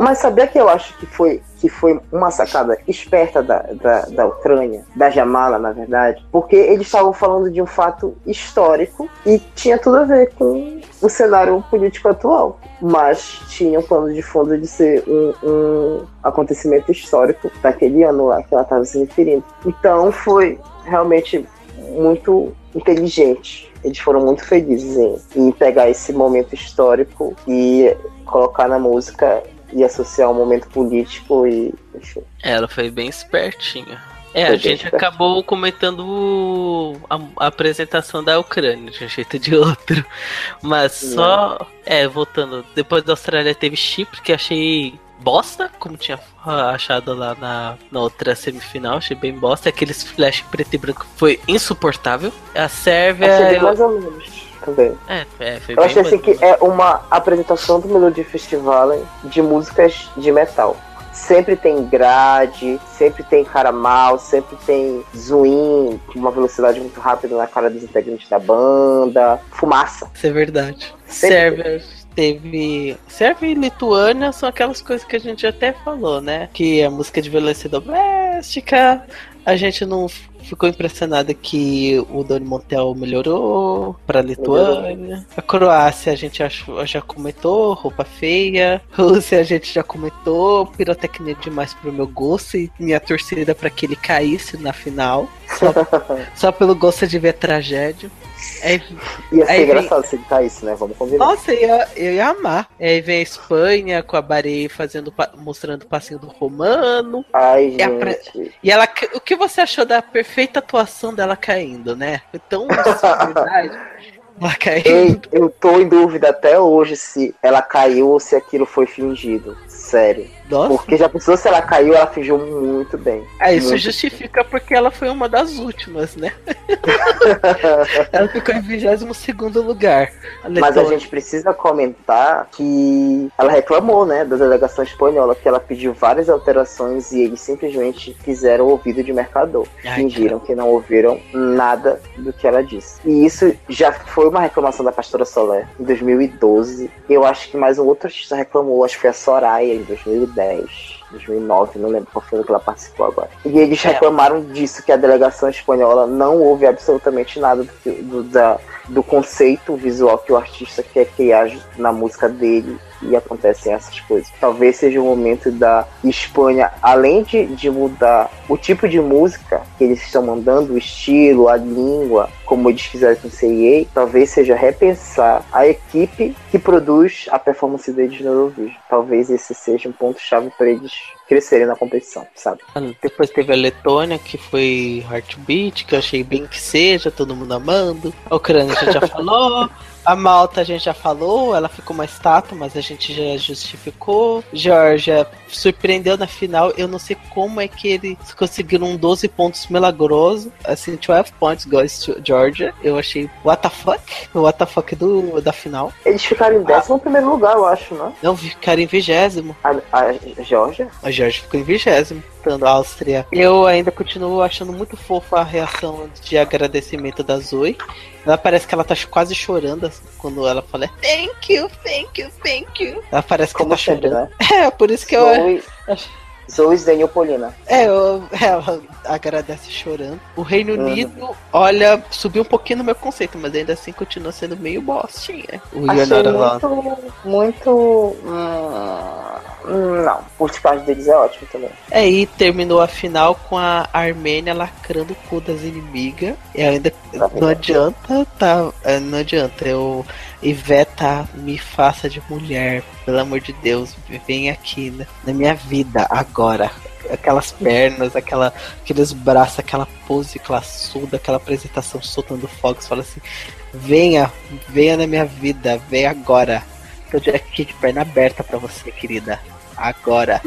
Mas sabia que eu acho que foi que foi uma sacada esperta da, da, da Ucrânia, da Jamala, na verdade, porque eles estavam falando de um fato histórico e tinha tudo a ver com o cenário político atual, mas tinha um plano de fundo de ser um, um acontecimento histórico daquele ano lá que ela estava se referindo. Então foi realmente muito inteligente. Eles foram muito felizes em, em pegar esse momento histórico e colocar na música e associar um momento político e enfim. Ela foi bem espertinha. É, foi a gente acabou comentando a, a, apresentação da Ucrânia de um jeito ou de outro. Mas Não. só. É, voltando. Depois da Austrália teve Chipre, que achei bosta, como tinha achado lá na, na outra semifinal, achei bem bosta. Aqueles flash preto e branco foi insuportável. A Sérvia. Achei mais ou menos também. É, é, foi Eu achei assim que é uma apresentação do Melody Festival de músicas de metal. Sempre tem grade, sempre tem cara mal, sempre tem zoom com uma velocidade muito rápida na cara dos integrantes da banda, fumaça. Isso é verdade. Sérvia teve. Sérvia e Lituânia são aquelas coisas que a gente até falou, né? Que a música de violência doméstica, a gente não ficou impressionada que o Doni Montel melhorou para a Lituânia. A Croácia a gente já comentou, roupa feia. Rússia a gente já comentou, pirotecnia demais pro meu gosto e minha torcida para que ele caísse na final. Só, só pelo gosto de ver tragédia. É, ia ser aí engraçado vem... se ele caísse, né? Vamos combinar. Nossa, eu ia, eu ia amar. Aí vem a Espanha com a Bari fazendo, mostrando o passinho do Romano. Ai, e gente. E ela, o que você achou da perfeita atuação dela caindo, né? Foi tão verdade. Ela caiu. Ei, eu tô em dúvida até hoje se ela caiu ou se aquilo foi fingido. Sério. Nossa. Porque já pensou se ela caiu, ela fingiu muito bem. É, isso muito justifica bem. porque ela foi uma das últimas, né? ela ficou em 22 lugar. A Mas a gente precisa comentar que ela reclamou, né, da delegação espanhola, que ela pediu várias alterações e eles simplesmente fizeram o ouvido de mercador. Ai, Fingiram que não ouviram nada do que ela disse. E isso já foi uma reclamação da pastora Soler em 2012. Eu acho que mais um outro artista reclamou, acho que foi a Soraya em 2010. 2010, 2009, não lembro qual foi que ela participou agora. E eles é. reclamaram disso, que a delegação espanhola não ouve absolutamente nada do, do, da, do conceito visual que o artista quer criar na música dele e acontecem essas coisas. Talvez seja o momento da Espanha, além de, de mudar o tipo de música que eles estão mandando, o estilo, a língua, como eles fizeram com o CIA, talvez seja repensar a equipe que produz a performance deles no Eurovision. Talvez esse seja um ponto-chave para eles crescerem na competição, sabe? Depois teve a Letônia, que foi Heartbeat, que eu achei bem que seja, todo mundo amando. A Ucrânia já falou. A Malta a gente já falou, ela ficou uma estátua, mas a gente já justificou. Georgia surpreendeu na final. Eu não sei como é que eles conseguiram 12 pontos milagrosos. Assim, 12 points goes to Georgia. Eu achei what the fuck? O what the fuck do, da final. Eles ficaram em décimo ah. primeiro lugar, eu acho, né? Não, ficaram em vigésimo. A, a Georgia? A Georgia ficou em vigésimo a Áustria. Eu ainda continuo achando muito fofa a reação de agradecimento da Zoe. Ela parece que ela tá quase chorando quando ela fala Thank you, thank you, thank you. Ela parece que Como tá chorando. Né? É, por isso que Zoe... eu. Zoe Daniel Polina. É, eu, ela agradece chorando. O Reino uhum. Unido, olha, subiu um pouquinho no meu conceito, mas ainda assim continua sendo meio bostinha. O Achei muito, muito. Hum, não, por parte deles é ótimo também. É, e terminou a final com a Armênia lacrando o cu das inimigas. E ainda não adianta, tá? É, não adianta. Eu Iveta, me faça de mulher, pelo amor de Deus, vem aqui né, na minha vida agora. Aquelas pernas, aquela, aqueles braços, aquela pose classuda, aquela apresentação soltando fogos, fala assim: venha, venha na minha vida, venha agora. Tô aqui de perna aberta pra você, querida. Agora.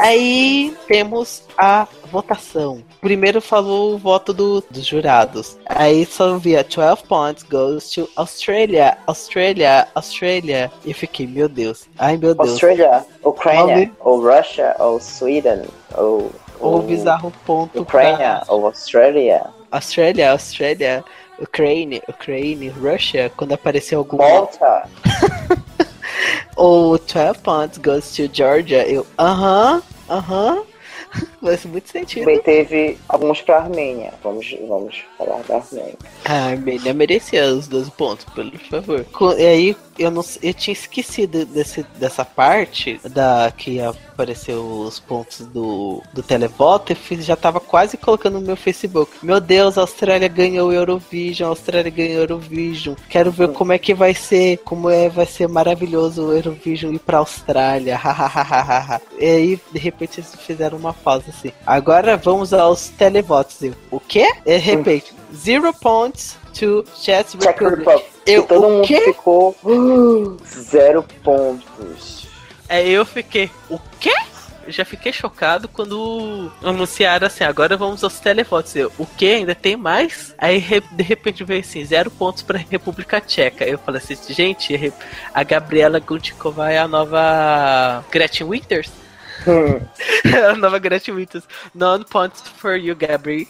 Aí temos a votação. Primeiro falou o voto do, dos jurados. Aí só via 12 points goes to Australia, Australia, Australia. E fiquei, meu Deus. Ai, meu Deus. Australia, Ucrânia, ou Russia, ou Sweden, ou. Ou o bizarro ponto. Ucrânia, pra- ou Australia. Austrália, Austrália, Ucrânia, Ucrânia, Russia, quando apareceu algum. Malta. Ou 12 points goes to Georgia. Eu, aham, aham. Faz muito sentido. Também teve alguns pra Armênia. Vamos, vamos falar da Armênia. A Armênia merecia os 12 pontos, por favor. E aí, eu não eu tinha esquecido desse, dessa parte da que apareceu os pontos do, do televoto e fiz, já tava quase colocando no meu Facebook. Meu Deus, a Austrália ganhou o Eurovision, a Austrália ganhou o Eurovision. Quero ver como é que vai ser, como é, vai ser maravilhoso o Eurovision ir pra Austrália. hahaha. e aí, de repente, eles fizeram uma pausa assim. Agora vamos aos televotos. Eu, o quê? De repente, zero points to Czech Czech Republic. Eu, todo o mundo quê? ficou. "Uh, zero pontos. É, eu fiquei, o quê? Eu já fiquei chocado quando anunciaram assim, agora vamos aos televotos. Eu, o quê? Ainda tem mais? Aí de repente veio assim, zero pontos pra República Tcheca. Eu falei assim, gente, a Gabriela Gutnikova é a nova Gretchen Winters? Hum, a nova Gretchen Winters. None points for you, Gabri.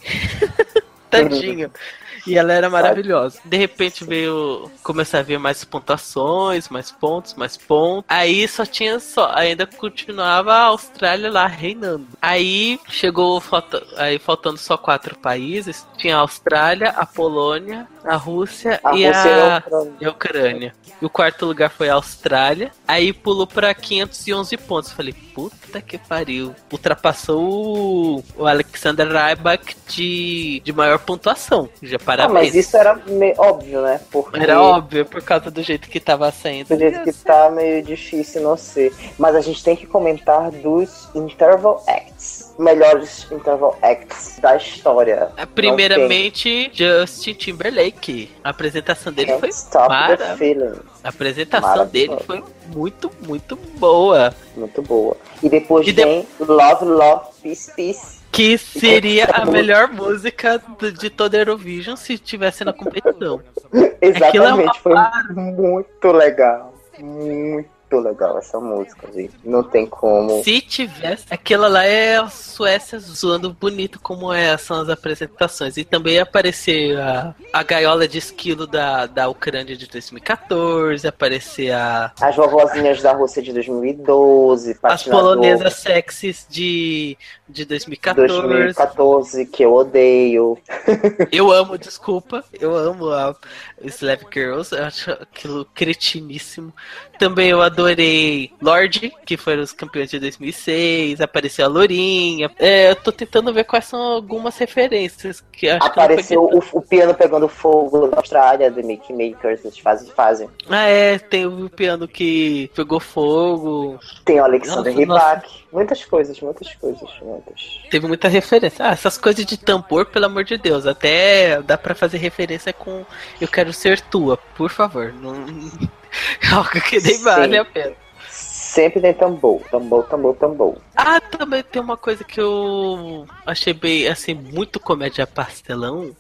Tadinho. E ela era maravilhosa. De repente veio começar a ver mais pontuações, mais pontos, mais pontos. Aí só tinha só, ainda continuava a Austrália lá reinando. Aí chegou falta, aí faltando só quatro países. Tinha a Austrália, a Polônia, a Rússia a e Rússia a a Ucrânia. e a Ucrânia. E o quarto lugar foi a Austrália. Aí pulou pra 511 pontos. Falei, puta que pariu. Ultrapassou o, o Alexander Rybak de, de maior pontuação. Já Ah, parabéns. mas isso era meio óbvio, né? Porque Era óbvio, por causa do jeito que tava saindo. do jeito que tá meio difícil não ser. Mas a gente tem que comentar dos Interval Acts. Melhores Interval Acts da história. Ah, Primeiramente, Justin Timberlake. A apresentação dele foi Can't mara- Feeling. A apresentação dele foi muito, muito boa. Muito boa. E depois E de- vem Love, Love, Peace, Peace. Que seria a melhor música de toda a Eurovision se tivesse na competição. Aquilo é uma Exatamente, foi muito legal. Muito legal essa música, gente. Não tem como. Se tivesse. Aquela lá é a Suécia zoando bonito como é, são as apresentações. E também ia aparecer a, a gaiola de esquilo da, da Ucrânia de 2014, aparecer a, As vovozinhas da Rússia de 2012, as polonesas sexys de, de 2014. 2014, que eu odeio. Eu amo, desculpa. Eu amo a Slav Girls. Eu acho aquilo cretiníssimo. Também eu adorei Lorde, que foram os campeões de 2006. Apareceu a Lourinha. É, eu tô tentando ver quais são algumas referências. que acho Apareceu que o, o piano pegando fogo da Austrália, do Mickey Makers, eles fazem, fazem. Ah, é. Tem o piano que pegou fogo. Tem o Alexander Rybak. Muitas coisas, muitas coisas, muitas. Teve muita referência. Ah, essas coisas de tambor, pelo amor de Deus. Até dá pra fazer referência com Eu Quero Ser Tua, por favor. Não... Algo que nem vale a pena. Sempre tem tambor, tambor, tambor, tambor. Ah, também tem uma coisa que eu achei bem, assim, muito comédia pastelão.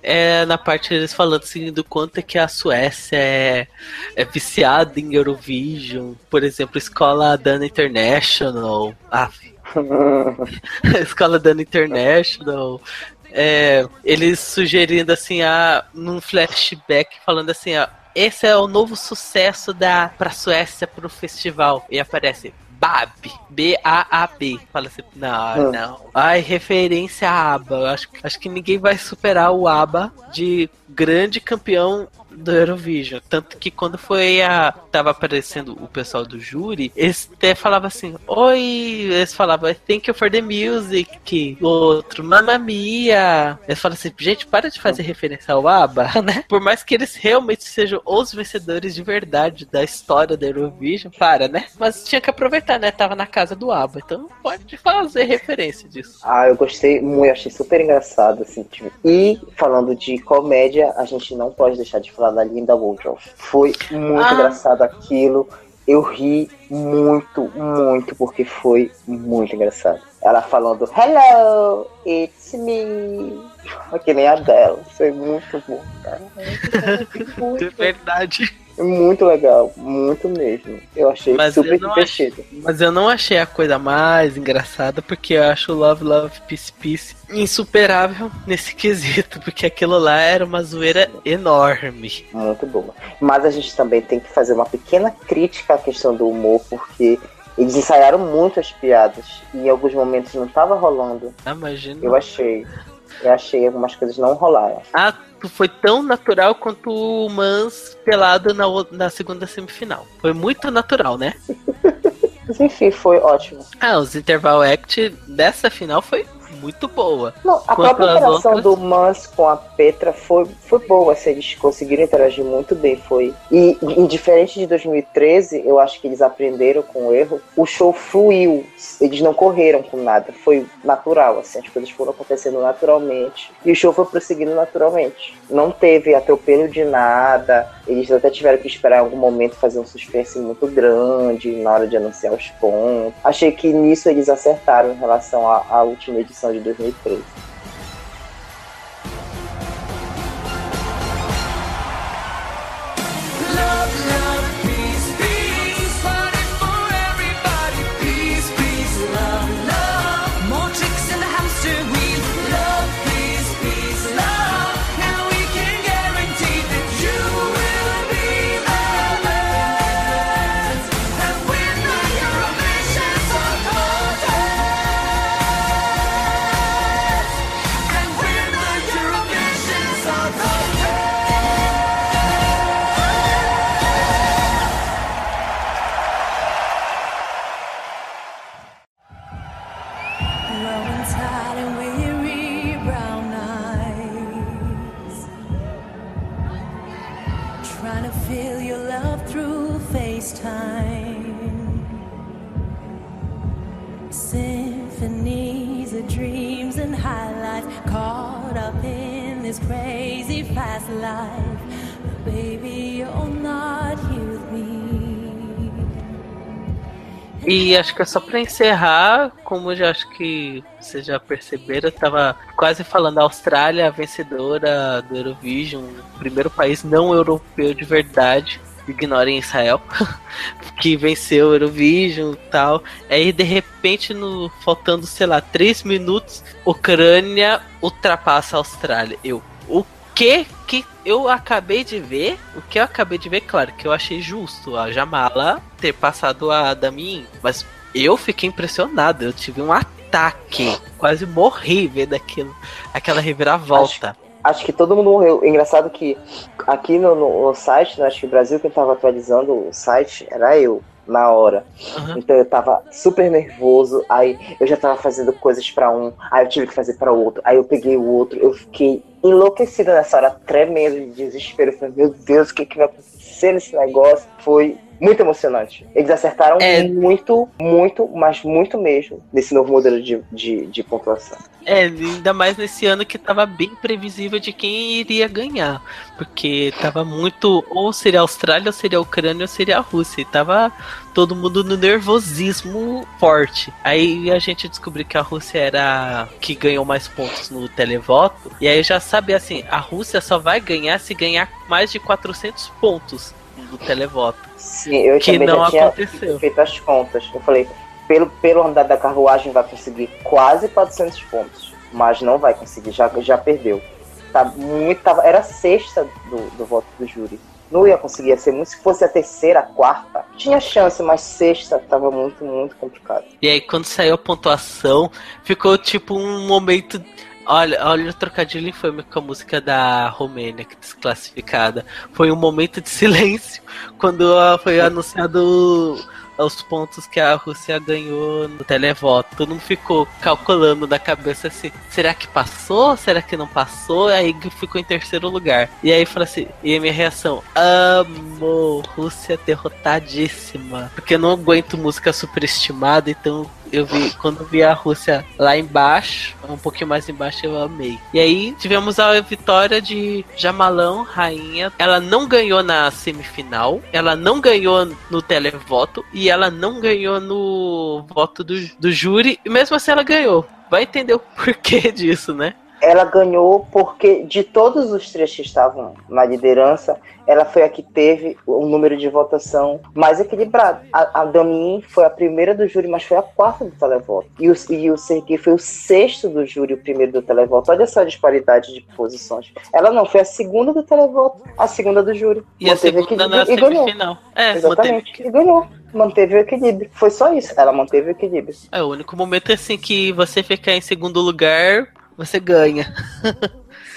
É na parte deles falando assim do quanto é que a Suécia é, é viciada em Eurovision. Por exemplo, Escola Dana International. Ah, Escola Dana International. É, eles sugerindo assim, a, num flashback, falando assim, ó, esse é o novo sucesso da pra Suécia pro festival. E aparece BAB, B-A-A-B. Fala assim, não, Hum. não. Ai, referência a ABBA. Acho, que- acho que ninguém vai superar o ABBA de grande campeão do Eurovision. Tanto que quando foi a. Tava aparecendo o pessoal do júri, eles até falavam assim: Oi, eles falavam, thank you for the music. O outro, Mamma Mia. Eles falavam assim, gente, para de fazer referência ao ABBA, né? Por mais que eles realmente sejam os vencedores de verdade da história da Eurovision, para, né? Mas tinha que aproveitar, né? Tava na casa do ABBA, então pode fazer referência disso. Ah, eu gostei muito, achei super engraçado, assim. Tipo, e falando de comédia, a gente não pode deixar de falar da Linda Woodruff. Foi muito Ah. engraçado aquilo. Eu ri muito, muito, porque foi muito engraçado. Ela falando, hello, it's me. Que nem a dela. Foi muito bom, cara. É Muito, verdade. Muito legal, muito mesmo. Eu achei Mas super eu divertido. Mas eu não achei a coisa mais engraçada, porque eu acho Love, Love, Peace, Peace insuperável nesse quesito, porque aquilo lá era uma zoeira enorme. Muito boa. Mas a gente também tem que fazer uma pequena crítica à questão do humor, porque eles ensaiaram muito as piadas e em alguns momentos não estava rolando. Ah, Imagina. Eu achei. Eu achei algumas coisas não rolaram. Ah, foi tão natural quanto o Mans pelado na, na segunda semifinal. Foi muito natural, né? Mas enfim, foi ótimo. Ah, os interval act dessa final foi muito boa. Não, a Quanto própria interação outras? do Mans com a Petra foi, foi boa, assim, eles conseguiram interagir muito bem, foi. E, e diferente de 2013, eu acho que eles aprenderam com o erro, o show fluiu, eles não correram com nada, foi natural, assim, as coisas foram acontecendo naturalmente, e o show foi prosseguindo naturalmente. Não teve atropelo de nada, eles até tiveram que esperar em algum momento fazer um suspense muito grande na hora de anunciar os pontos. Achei que nisso eles acertaram em relação à, à última edição de 2013. More this crazy fast life But baby, you're not here with me E acho que é só pra encerrar, como já acho que vocês já perceberam, eu tava quase falando a Austrália, a vencedora do Eurovision, o primeiro país não europeu de verdade. Ignorem Israel, que venceu o Eurovision e tal. Aí de repente, no, faltando, sei lá, três minutos, Ucrânia ultrapassa a Austrália. Eu, o que que eu acabei de ver? O que eu acabei de ver, claro, que eu achei justo a Jamala ter passado a Damin, mas eu fiquei impressionado. Eu tive um ataque, quase morri vendo aquilo, aquela reviravolta. Acho que todo mundo morreu. Engraçado que aqui no, no- no site, né, acho que o Brasil quem tava atualizando o site era eu, na hora. Aham. Então eu tava super nervoso, aí eu já tava fazendo coisas pra um, aí eu tive que fazer pra outro, aí eu peguei o outro, eu fiquei enlouquecida nessa hora, tremendo de desespero. Eu falei, meu Deus, o que, que vai acontecer nesse negócio? Foi muito emocionante. Eles acertaram É. muito, muito, mas muito mesmo nesse novo modelo de, de, de pontuação. É, ainda mais nesse ano que tava bem previsível de quem iria ganhar. Porque tava muito. Ou seria a Austrália, ou seria a Ucrânia, ou seria a Rússia. E tava todo mundo no nervosismo forte. Aí a gente descobriu que a Rússia era a que ganhou mais pontos no televoto. E aí já sabe assim: a Rússia só vai ganhar se ganhar mais de 400 pontos do televoto. Sim, eu Que também não já tinha aconteceu. feito as contas. Eu falei, pelo, pelo andar da carruagem vai conseguir quase 400 pontos, mas não vai conseguir, já, já perdeu. Tá muito, tava, era a sexta do, do voto do júri. Não ia conseguir, ia ser muito. Se fosse a terceira, a quarta, tinha chance, mas sexta tava muito, muito complicado. E aí quando saiu a pontuação, ficou tipo um momento Olha, olha o trocadilho infame com a música da Romênia, que desclassificada. Foi um momento de silêncio quando foi anunciado os pontos que a Rússia ganhou no televoto. Todo mundo ficou calculando na cabeça assim: será que passou? Será que não passou? Aí ficou em terceiro lugar. E aí falou assim: e a minha reação: amo, Rússia derrotadíssima. Porque eu não aguento música superestimada, então eu vi, quando vi a Rússia lá embaixo, um pouquinho mais embaixo, eu amei. E aí tivemos a vitória de Jamalão, rainha. Ela não ganhou na semifinal, ela não ganhou no televoto e ela não ganhou no voto do, do júri, e mesmo assim ela ganhou. Vai entender o porquê disso, né? Ela ganhou porque de todos os três que estavam na liderança, ela foi a que teve um número de votação mais equilibrado. A, a Damin foi a primeira do júri, mas foi a quarta do televoto. E o, e o Sergei foi o sexto do júri, o primeiro do televoto. Olha só a disparidade de posições. Ela não foi a segunda do televoto, a segunda do júri. E manteve a segunda na e ganhou. É, Exatamente. Manteve. E ganhou manteve o equilíbrio. Foi só isso. Ela manteve o equilíbrio. É o único momento assim que você ficar em segundo lugar você ganha.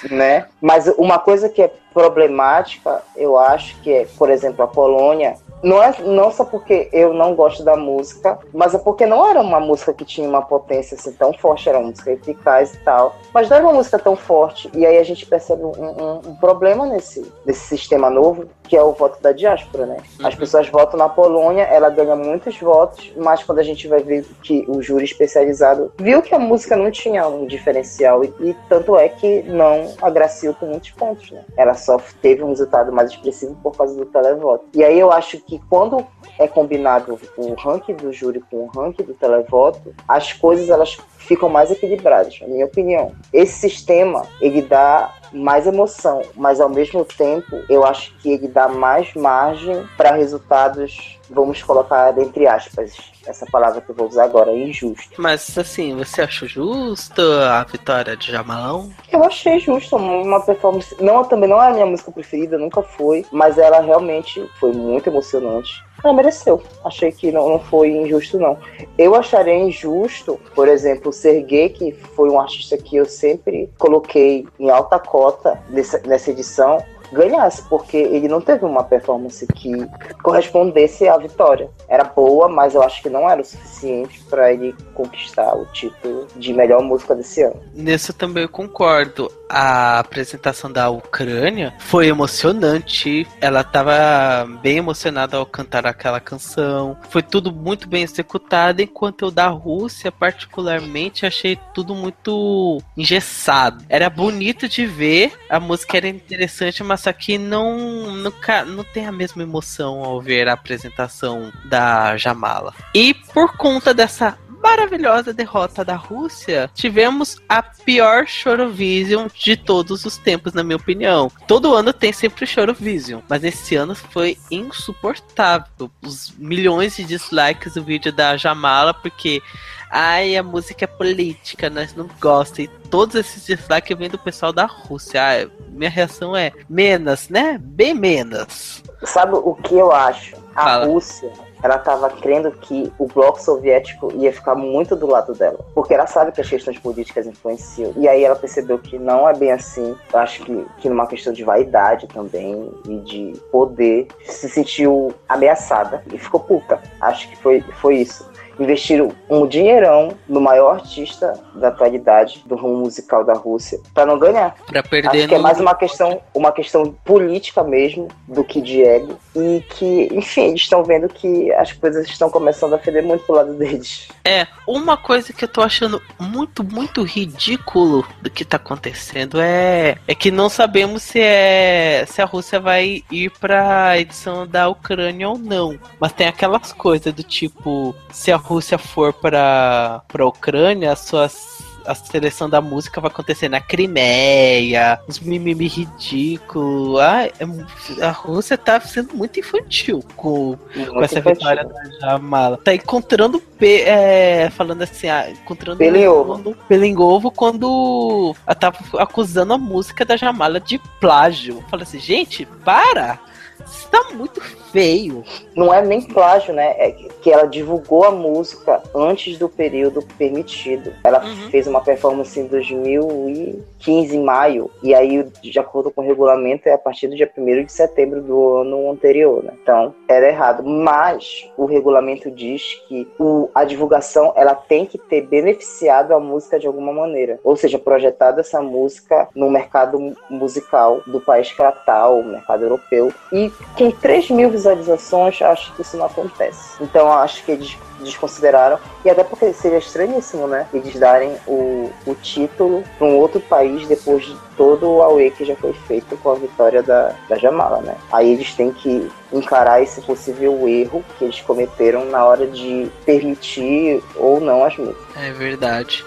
né? Mas uma coisa que é problemática, eu acho que é, por exemplo, a Polônia não é não só porque eu não gosto da música, mas é porque não era uma música que tinha uma potência assim tão forte, era uma música eficaz e tal. Mas não era uma música tão forte. E aí a gente percebe um, um, um problema nesse, nesse sistema novo, que é o voto da diáspora, né? Uhum. As pessoas votam na Polônia, ela ganha muitos votos, mas quando a gente vai ver que o júri especializado viu que a música não tinha um diferencial, e, e tanto é que não agraciou com muitos pontos, né? Ela só teve um resultado mais expressivo por causa do televoto. E aí eu acho que quando é combinado o ranking do júri com o ranking do televoto, as coisas elas ficam mais equilibradas, na minha opinião. Esse sistema, ele dá mais emoção, mas ao mesmo tempo, eu acho que ele dá mais margem para resultados vamos colocar entre aspas essa palavra que eu vou usar agora, injusto. Mas assim, você achou justo a vitória de Jamalão? Eu achei justo, uma performance. Não, também não é a minha música preferida, nunca foi, mas ela realmente foi muito emocionante. Ela mereceu. Achei que não, não foi injusto, não. Eu acharia injusto, por exemplo, o Sergei, que foi um artista que eu sempre coloquei em alta cota nessa, nessa edição, ganhasse, porque ele não teve uma performance que correspondesse à vitória. Era boa, mas eu acho que não era o suficiente para ele conquistar o título de melhor música desse ano. Também eu concordo. A apresentação da Ucrânia foi emocionante. Ela estava bem emocionada ao cantar aquela canção. Foi tudo muito bem executado, enquanto eu da Rússia, particularmente, achei tudo muito engessado. Era bonito de ver, a música era interessante, mas aqui não, não, não tem a mesma emoção ao ver a apresentação da Jamala. E por conta dessa maravilhosa derrota da Rússia, tivemos a pior Chorovision de todos os tempos, na minha opinião. Todo ano tem sempre Chorovision, mas esse ano foi insuportável. Os milhões de dislikes do vídeo da Jamala, porque ai, a música é política, nós não gostamos. E todos esses dislikes vêm do pessoal da Rússia. Ai, minha reação é menos, né? Bem menos. Sabe o que eu acho? A Fala. Rússia ela estava crendo que o bloco soviético ia ficar muito do lado dela, porque ela sabe que as questões políticas influenciam. E aí ela percebeu que não é bem assim. Eu acho que, que numa questão de vaidade também e de poder, se sentiu ameaçada e ficou puta. Acho que foi, foi isso investiram um dinheirão no maior artista da atualidade do rumo musical da Rússia para não ganhar. Para perder. Acho que é mais uma questão, uma questão política mesmo do que de ego e que, enfim, eles estão vendo que as coisas estão começando a feder muito pro lado deles. É, uma coisa que eu tô achando muito, muito ridículo do que tá acontecendo é é que não sabemos se é se a Rússia vai ir para edição da Ucrânia ou não. Mas tem aquelas coisas do tipo, se a Rússia for para para Ucrânia, as suas a seleção da música vai acontecer na Crimeia, os mimimi ridículos. Ah, é, a Rússia tá sendo muito infantil com, muito com essa infantil. vitória da Jamala. Tá encontrando, é, falando assim, ah, encontrando pelo em ovo. pelo em ovo quando tava acusando a música da Jamala de plágio. Fala assim, gente, para! tá muito feio. Não é nem plágio, né? É que ela divulgou a música antes do período permitido. Ela uhum. fez uma performance em 2015, em maio, e aí, de acordo com o regulamento, é a partir do dia 1 de setembro do ano anterior, né? Então, era errado. Mas o regulamento diz que o, a divulgação ela tem que ter beneficiado a música de alguma maneira. Ou seja, projetado essa música no mercado musical do país que ela tá, o mercado europeu. E com 3 mil visualizações, acho que isso não acontece. Então, acho que eles desconsideraram. E até porque seria estranhíssimo, né? Eles darem o, o título para um outro país depois de todo o Aue que já foi feito com a vitória da, da Jamala, né? Aí eles têm que encarar esse possível erro que eles cometeram na hora de permitir ou não as músicas. É verdade.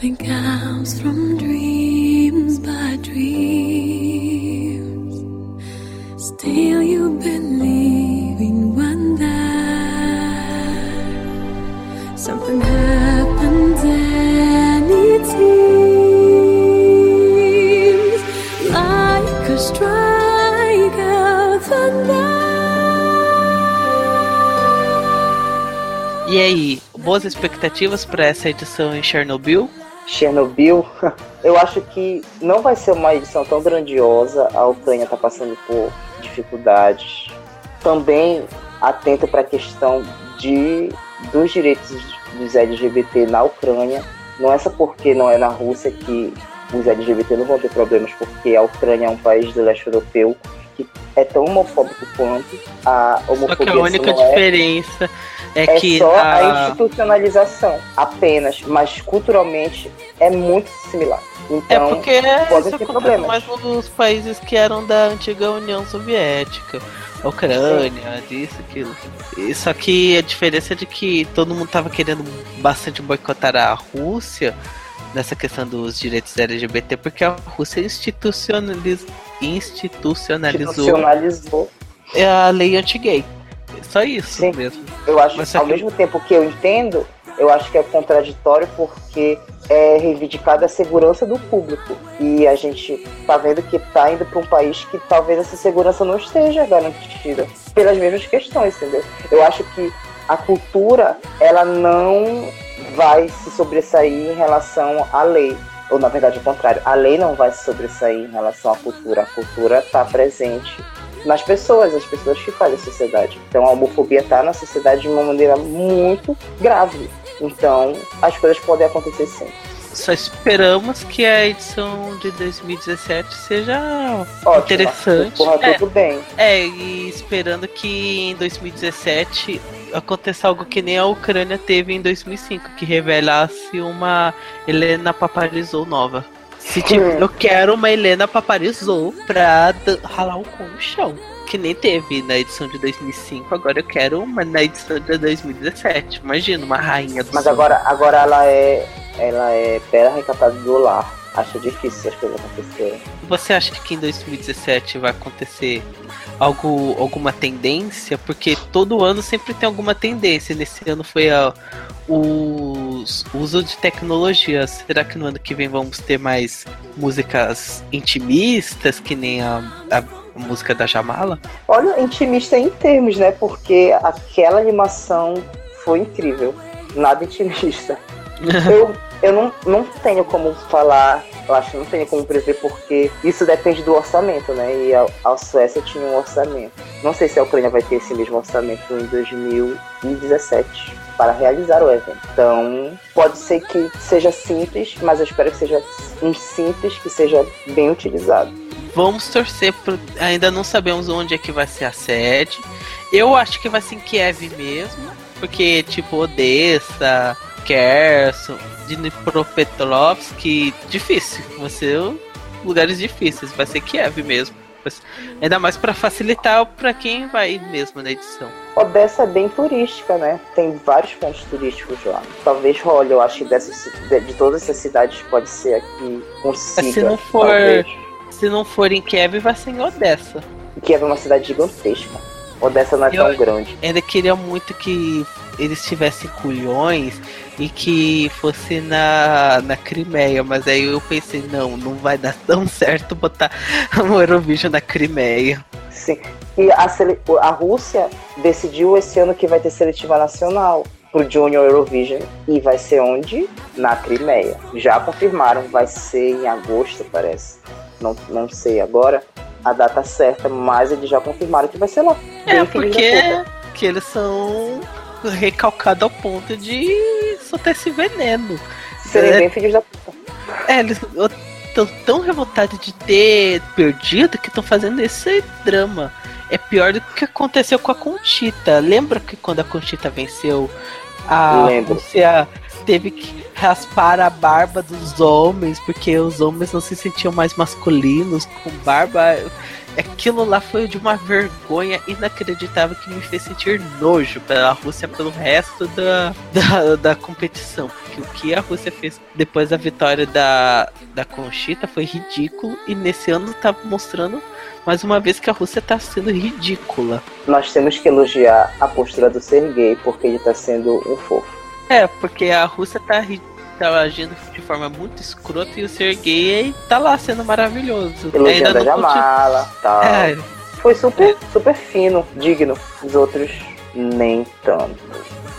Nothing comes from dreams but dreams. Still, you believe in wonder. Something happens and it seems like a strike of thunder. E aí, boas expectativas para essa edição em Chernobyl? Chernobyl, eu acho que não vai ser uma edição tão grandiosa. A Ucrânia está passando por dificuldades. Também atento para a questão de, dos direitos dos LGBT na Ucrânia. Não é só porque não é na Rússia que os LGBT não vão ter problemas, porque a Ucrânia é um país do leste europeu que é tão homofóbico quanto a homofobia. Só que a única é diferença é é, é que só a... a institucionalização apenas, mas culturalmente é muito similar. Então, é porque pode ter problemas. mais nos países que eram da antiga União Soviética. Ucrânia, Sim. disso, aquilo. Só que a diferença é de que todo mundo tava querendo bastante boicotar a Rússia nessa questão dos direitos LGBT, porque a Rússia institucionaliz... institucionalizou, institucionalizou a lei anti-gay. Só isso Sim. mesmo. Eu acho, Mas ao que... mesmo tempo que eu entendo, eu acho que é contraditório porque é reivindicada a segurança do público. E a gente tá vendo que tá indo para um país que talvez essa segurança não esteja garantida pelas mesmas questões, entendeu? Eu acho que a cultura, ela não vai se sobressair em relação à lei. Ou, na verdade, ao contrário, a lei não vai se sobressair em relação à cultura. A cultura está presente nas pessoas, as pessoas que fazem a sociedade. Então a homofobia está na sociedade de uma maneira muito grave. Então as coisas podem acontecer sim. Só esperamos que a edição de 2017 seja Ótimo, interessante. Porra, é, tudo bem. É, e esperando que em 2017 aconteça algo que nem a Ucrânia teve em 2005, que revelasse uma Helena Paparizou nova. Se tiver, eu quero uma Helena Paparizou pra ralar o cu no chão. Que nem teve na edição de 2005, agora eu quero uma na edição de 2017. Imagina, uma rainha do Mas agora, agora ela é. Ela é bela recatada do lar. Acho difícil essas coisas acontecerem. Você acha que em 2017 vai acontecer algo, alguma tendência? Porque todo ano sempre tem alguma tendência. Nesse ano foi a, o uso de tecnologia. Será que no ano que vem vamos ter mais músicas intimistas, que nem a, a música da Jamala? Olha, intimista em termos, né? Porque aquela animação foi incrível. Nada intimista. eu eu não, não tenho como falar, eu acho que não tenho como prever, porque isso depende do orçamento, né? E a, a Suécia tinha um orçamento. Não sei se a Ucrânia vai ter esse mesmo orçamento em 2017 para realizar o evento. Então, pode ser que seja simples, mas eu espero que seja um simples que seja bem utilizado. Vamos torcer pro... ainda não sabemos onde é que vai ser a sede. Eu acho que vai ser em Kiev mesmo, porque tipo Odessa, Kherson, Dnipropetrovsk, difícil. Vão ser lugares difíceis. Vai ser Kiev mesmo. Ainda mais para facilitar para quem vai mesmo na edição. Odessa é bem turística, né? Tem vários pontos turísticos lá. Talvez role, eu acho que dessas, de, de todas essas cidades pode ser aqui consiga. Se não for, talvez. se não for em Kiev, vai ser em Odessa. Kiev é uma cidade gigantesca. Odessa não é Eu- tão grande. Ainda queria muito que eles tivessem culhões e que fosse na, na Crimeia, mas aí eu pensei, não, não vai dar tão certo botar o Eurovision na Crimeia. Sim. E a, a Rússia decidiu esse ano que vai ter seletiva nacional pro Junior Eurovision. E vai ser onde? Na Crimeia. Já confirmaram, vai ser em agosto, parece. Não, não sei agora a data certa, mas eles já confirmaram que vai ser lá. É, porque que eles são recalcados ao ponto de soltar esse veneno. Serem é- bem filhos da puta. É, eles estão tão revoltados de ter perdido que estão fazendo esse drama. É pior do que aconteceu com a Conchita. Lembra que quando a Conchita venceu, a. Rússia teve que raspar a barba dos homens, porque os homens não se sentiam mais masculinos com barba. Aquilo lá foi de uma vergonha inacreditável que me fez sentir nojo pela Rússia pelo resto da, da, da competição. Porque o que a Rússia fez depois da vitória da, da Conchita foi ridículo e nesse ano tá mostrando mais uma vez que a Rússia tá sendo ridícula. Nós temos que elogiar a postura do Sergei, porque ele tá sendo um fofo. É, porque a Rússia tá, ri- tá agindo de forma muito escrota e o Sergei tá lá sendo maravilhoso. Elogiando a Jamala tal. É, Foi super, super fino, digno. Os outros, nem tanto.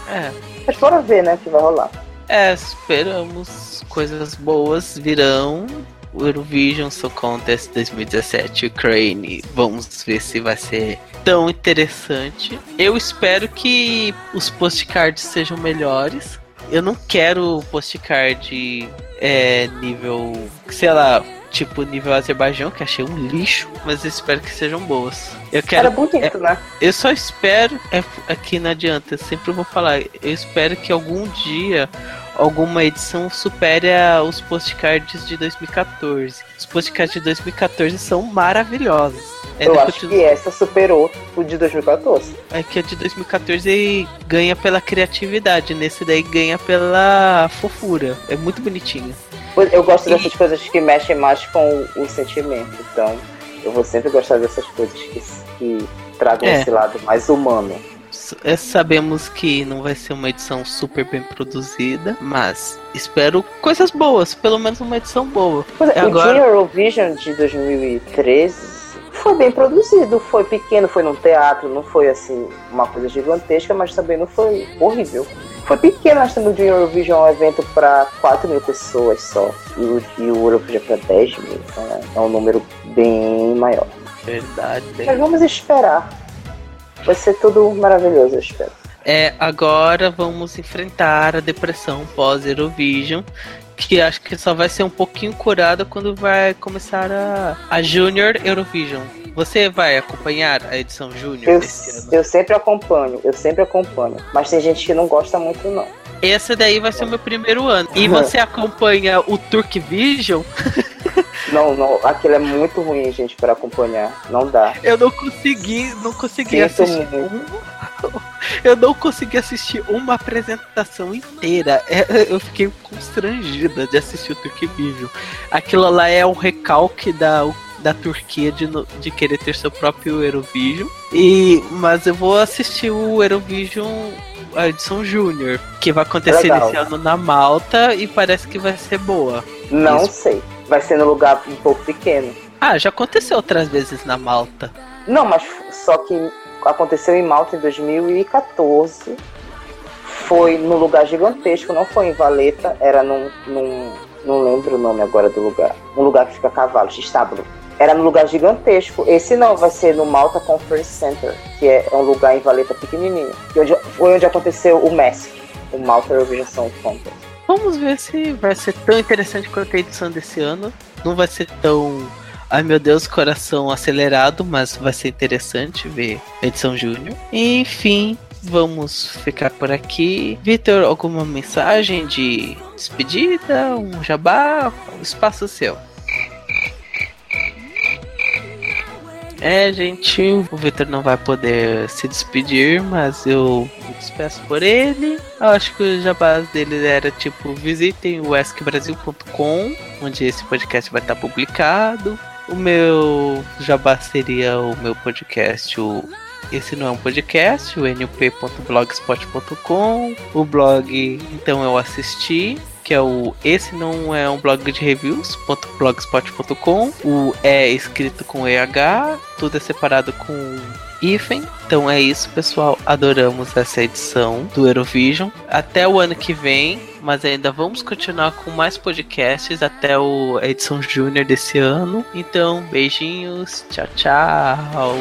é. Mas bora ver, né, o que vai rolar. É, esperamos coisas boas virão. O Eurovision Song Contest 2017 Ukraine. Vamos ver se vai ser tão interessante. Eu espero que os postcards sejam melhores. Eu não quero postcard é, nível, sei lá, tipo nível Azerbaijão, que achei um lixo, mas espero que sejam boas. Eu quero Era bonito, né? eu só espero, é, aqui não adianta, eu sempre vou falar, eu espero que algum dia alguma edição supere a- os postcards de 2014. Os postcards de 2014 são maravilhosos. Eu Ainda acho continua- que essa superou o de 2014. é que a de 2014 ganha pela criatividade, nesse daí ganha pela fofura. É muito bonitinho. Eu gosto E- dessas coisas que mexem mais com o, o sentimento. Então, eu vou sempre gostar dessas coisas que, que tragam É. esse lado mais humano. É, Sabemos que não vai ser uma edição super bem produzida, mas espero coisas boas, pelo menos uma edição boa. O agora- Eurovision de 2013 foi bem produzido, foi pequeno, foi num teatro, não foi assim uma coisa gigantesca, mas também não foi horrível. Foi pequeno, acho que Junior Eurovision é um evento para 4 mil pessoas só, e o, e o Eurovision é para 10 mil, então é, é um número bem maior. Verdade. Mas vamos esperar. Vai ser tudo maravilhoso, eu espero. É, agora vamos enfrentar a depressão pós-Eurovision, que acho que só vai ser um pouquinho curada quando vai começar a, a Junior Eurovision. Você vai acompanhar a edição Júnior Eu, eu sempre acompanho, eu sempre acompanho. Mas tem gente que não gosta muito, não. Esse daí vai ser o meu primeiro ano. E você acompanha o Turk Vision? Não, não, aquilo é muito ruim, gente, para acompanhar. Não dá. Eu não consegui, não consegui Sinto assistir um- Eu não consegui assistir uma apresentação inteira. É, Eu fiquei constrangida de assistir o Turk Vision. Aquilo lá é um recalque da, da Turquia de, de querer ter seu próprio Eurovision. E, mas eu vou assistir o Eurovision, a edição Júnior, que vai acontecer Legal. esse ano na Malta e parece que vai ser boa. Não Isso. sei. Vai ser no lugar um pouco pequeno. Ah, já aconteceu outras vezes na Malta. Não, mas só que aconteceu em Malta em 2014. Foi num lugar gigantesco, não foi em Valeta, era num, num. Não lembro o nome agora do lugar. Um lugar que fica cavalos, de estábulo. Era num lugar gigantesco. Esse não, vai ser no Malta Conference Center, que é um lugar em Valeta pequenininho. E onde, foi onde aconteceu o MESC, o Malta Eurovision Song Contest. Vamos ver se vai ser tão interessante quanto a edição desse ano. Não vai ser tão. Ai meu Deus, coração acelerado, mas vai ser interessante ver a edição Júnior. Enfim, vamos ficar por aqui. Vitor, alguma mensagem de despedida? Um jabá? Espaço seu. É, gente, o Victor não vai poder se despedir, mas eu me despeço por ele. Eu acho que o jabás dele era tipo: visitem o eskbrasil.com, onde esse podcast vai estar publicado. O meu jabá seria o meu podcast, o esse não é um podcast, o nup.blogspot.com. O blog, então eu assisti, que é o esse não é um blog de reviews.blogspot.com. O é escrito com EH, tudo é separado com hífen. Então é isso, pessoal. Adoramos essa edição do Eurovision. Até o ano que vem, mas ainda vamos continuar com mais podcasts até o, a edição júnior desse ano. Então, beijinhos, tchau, tchau.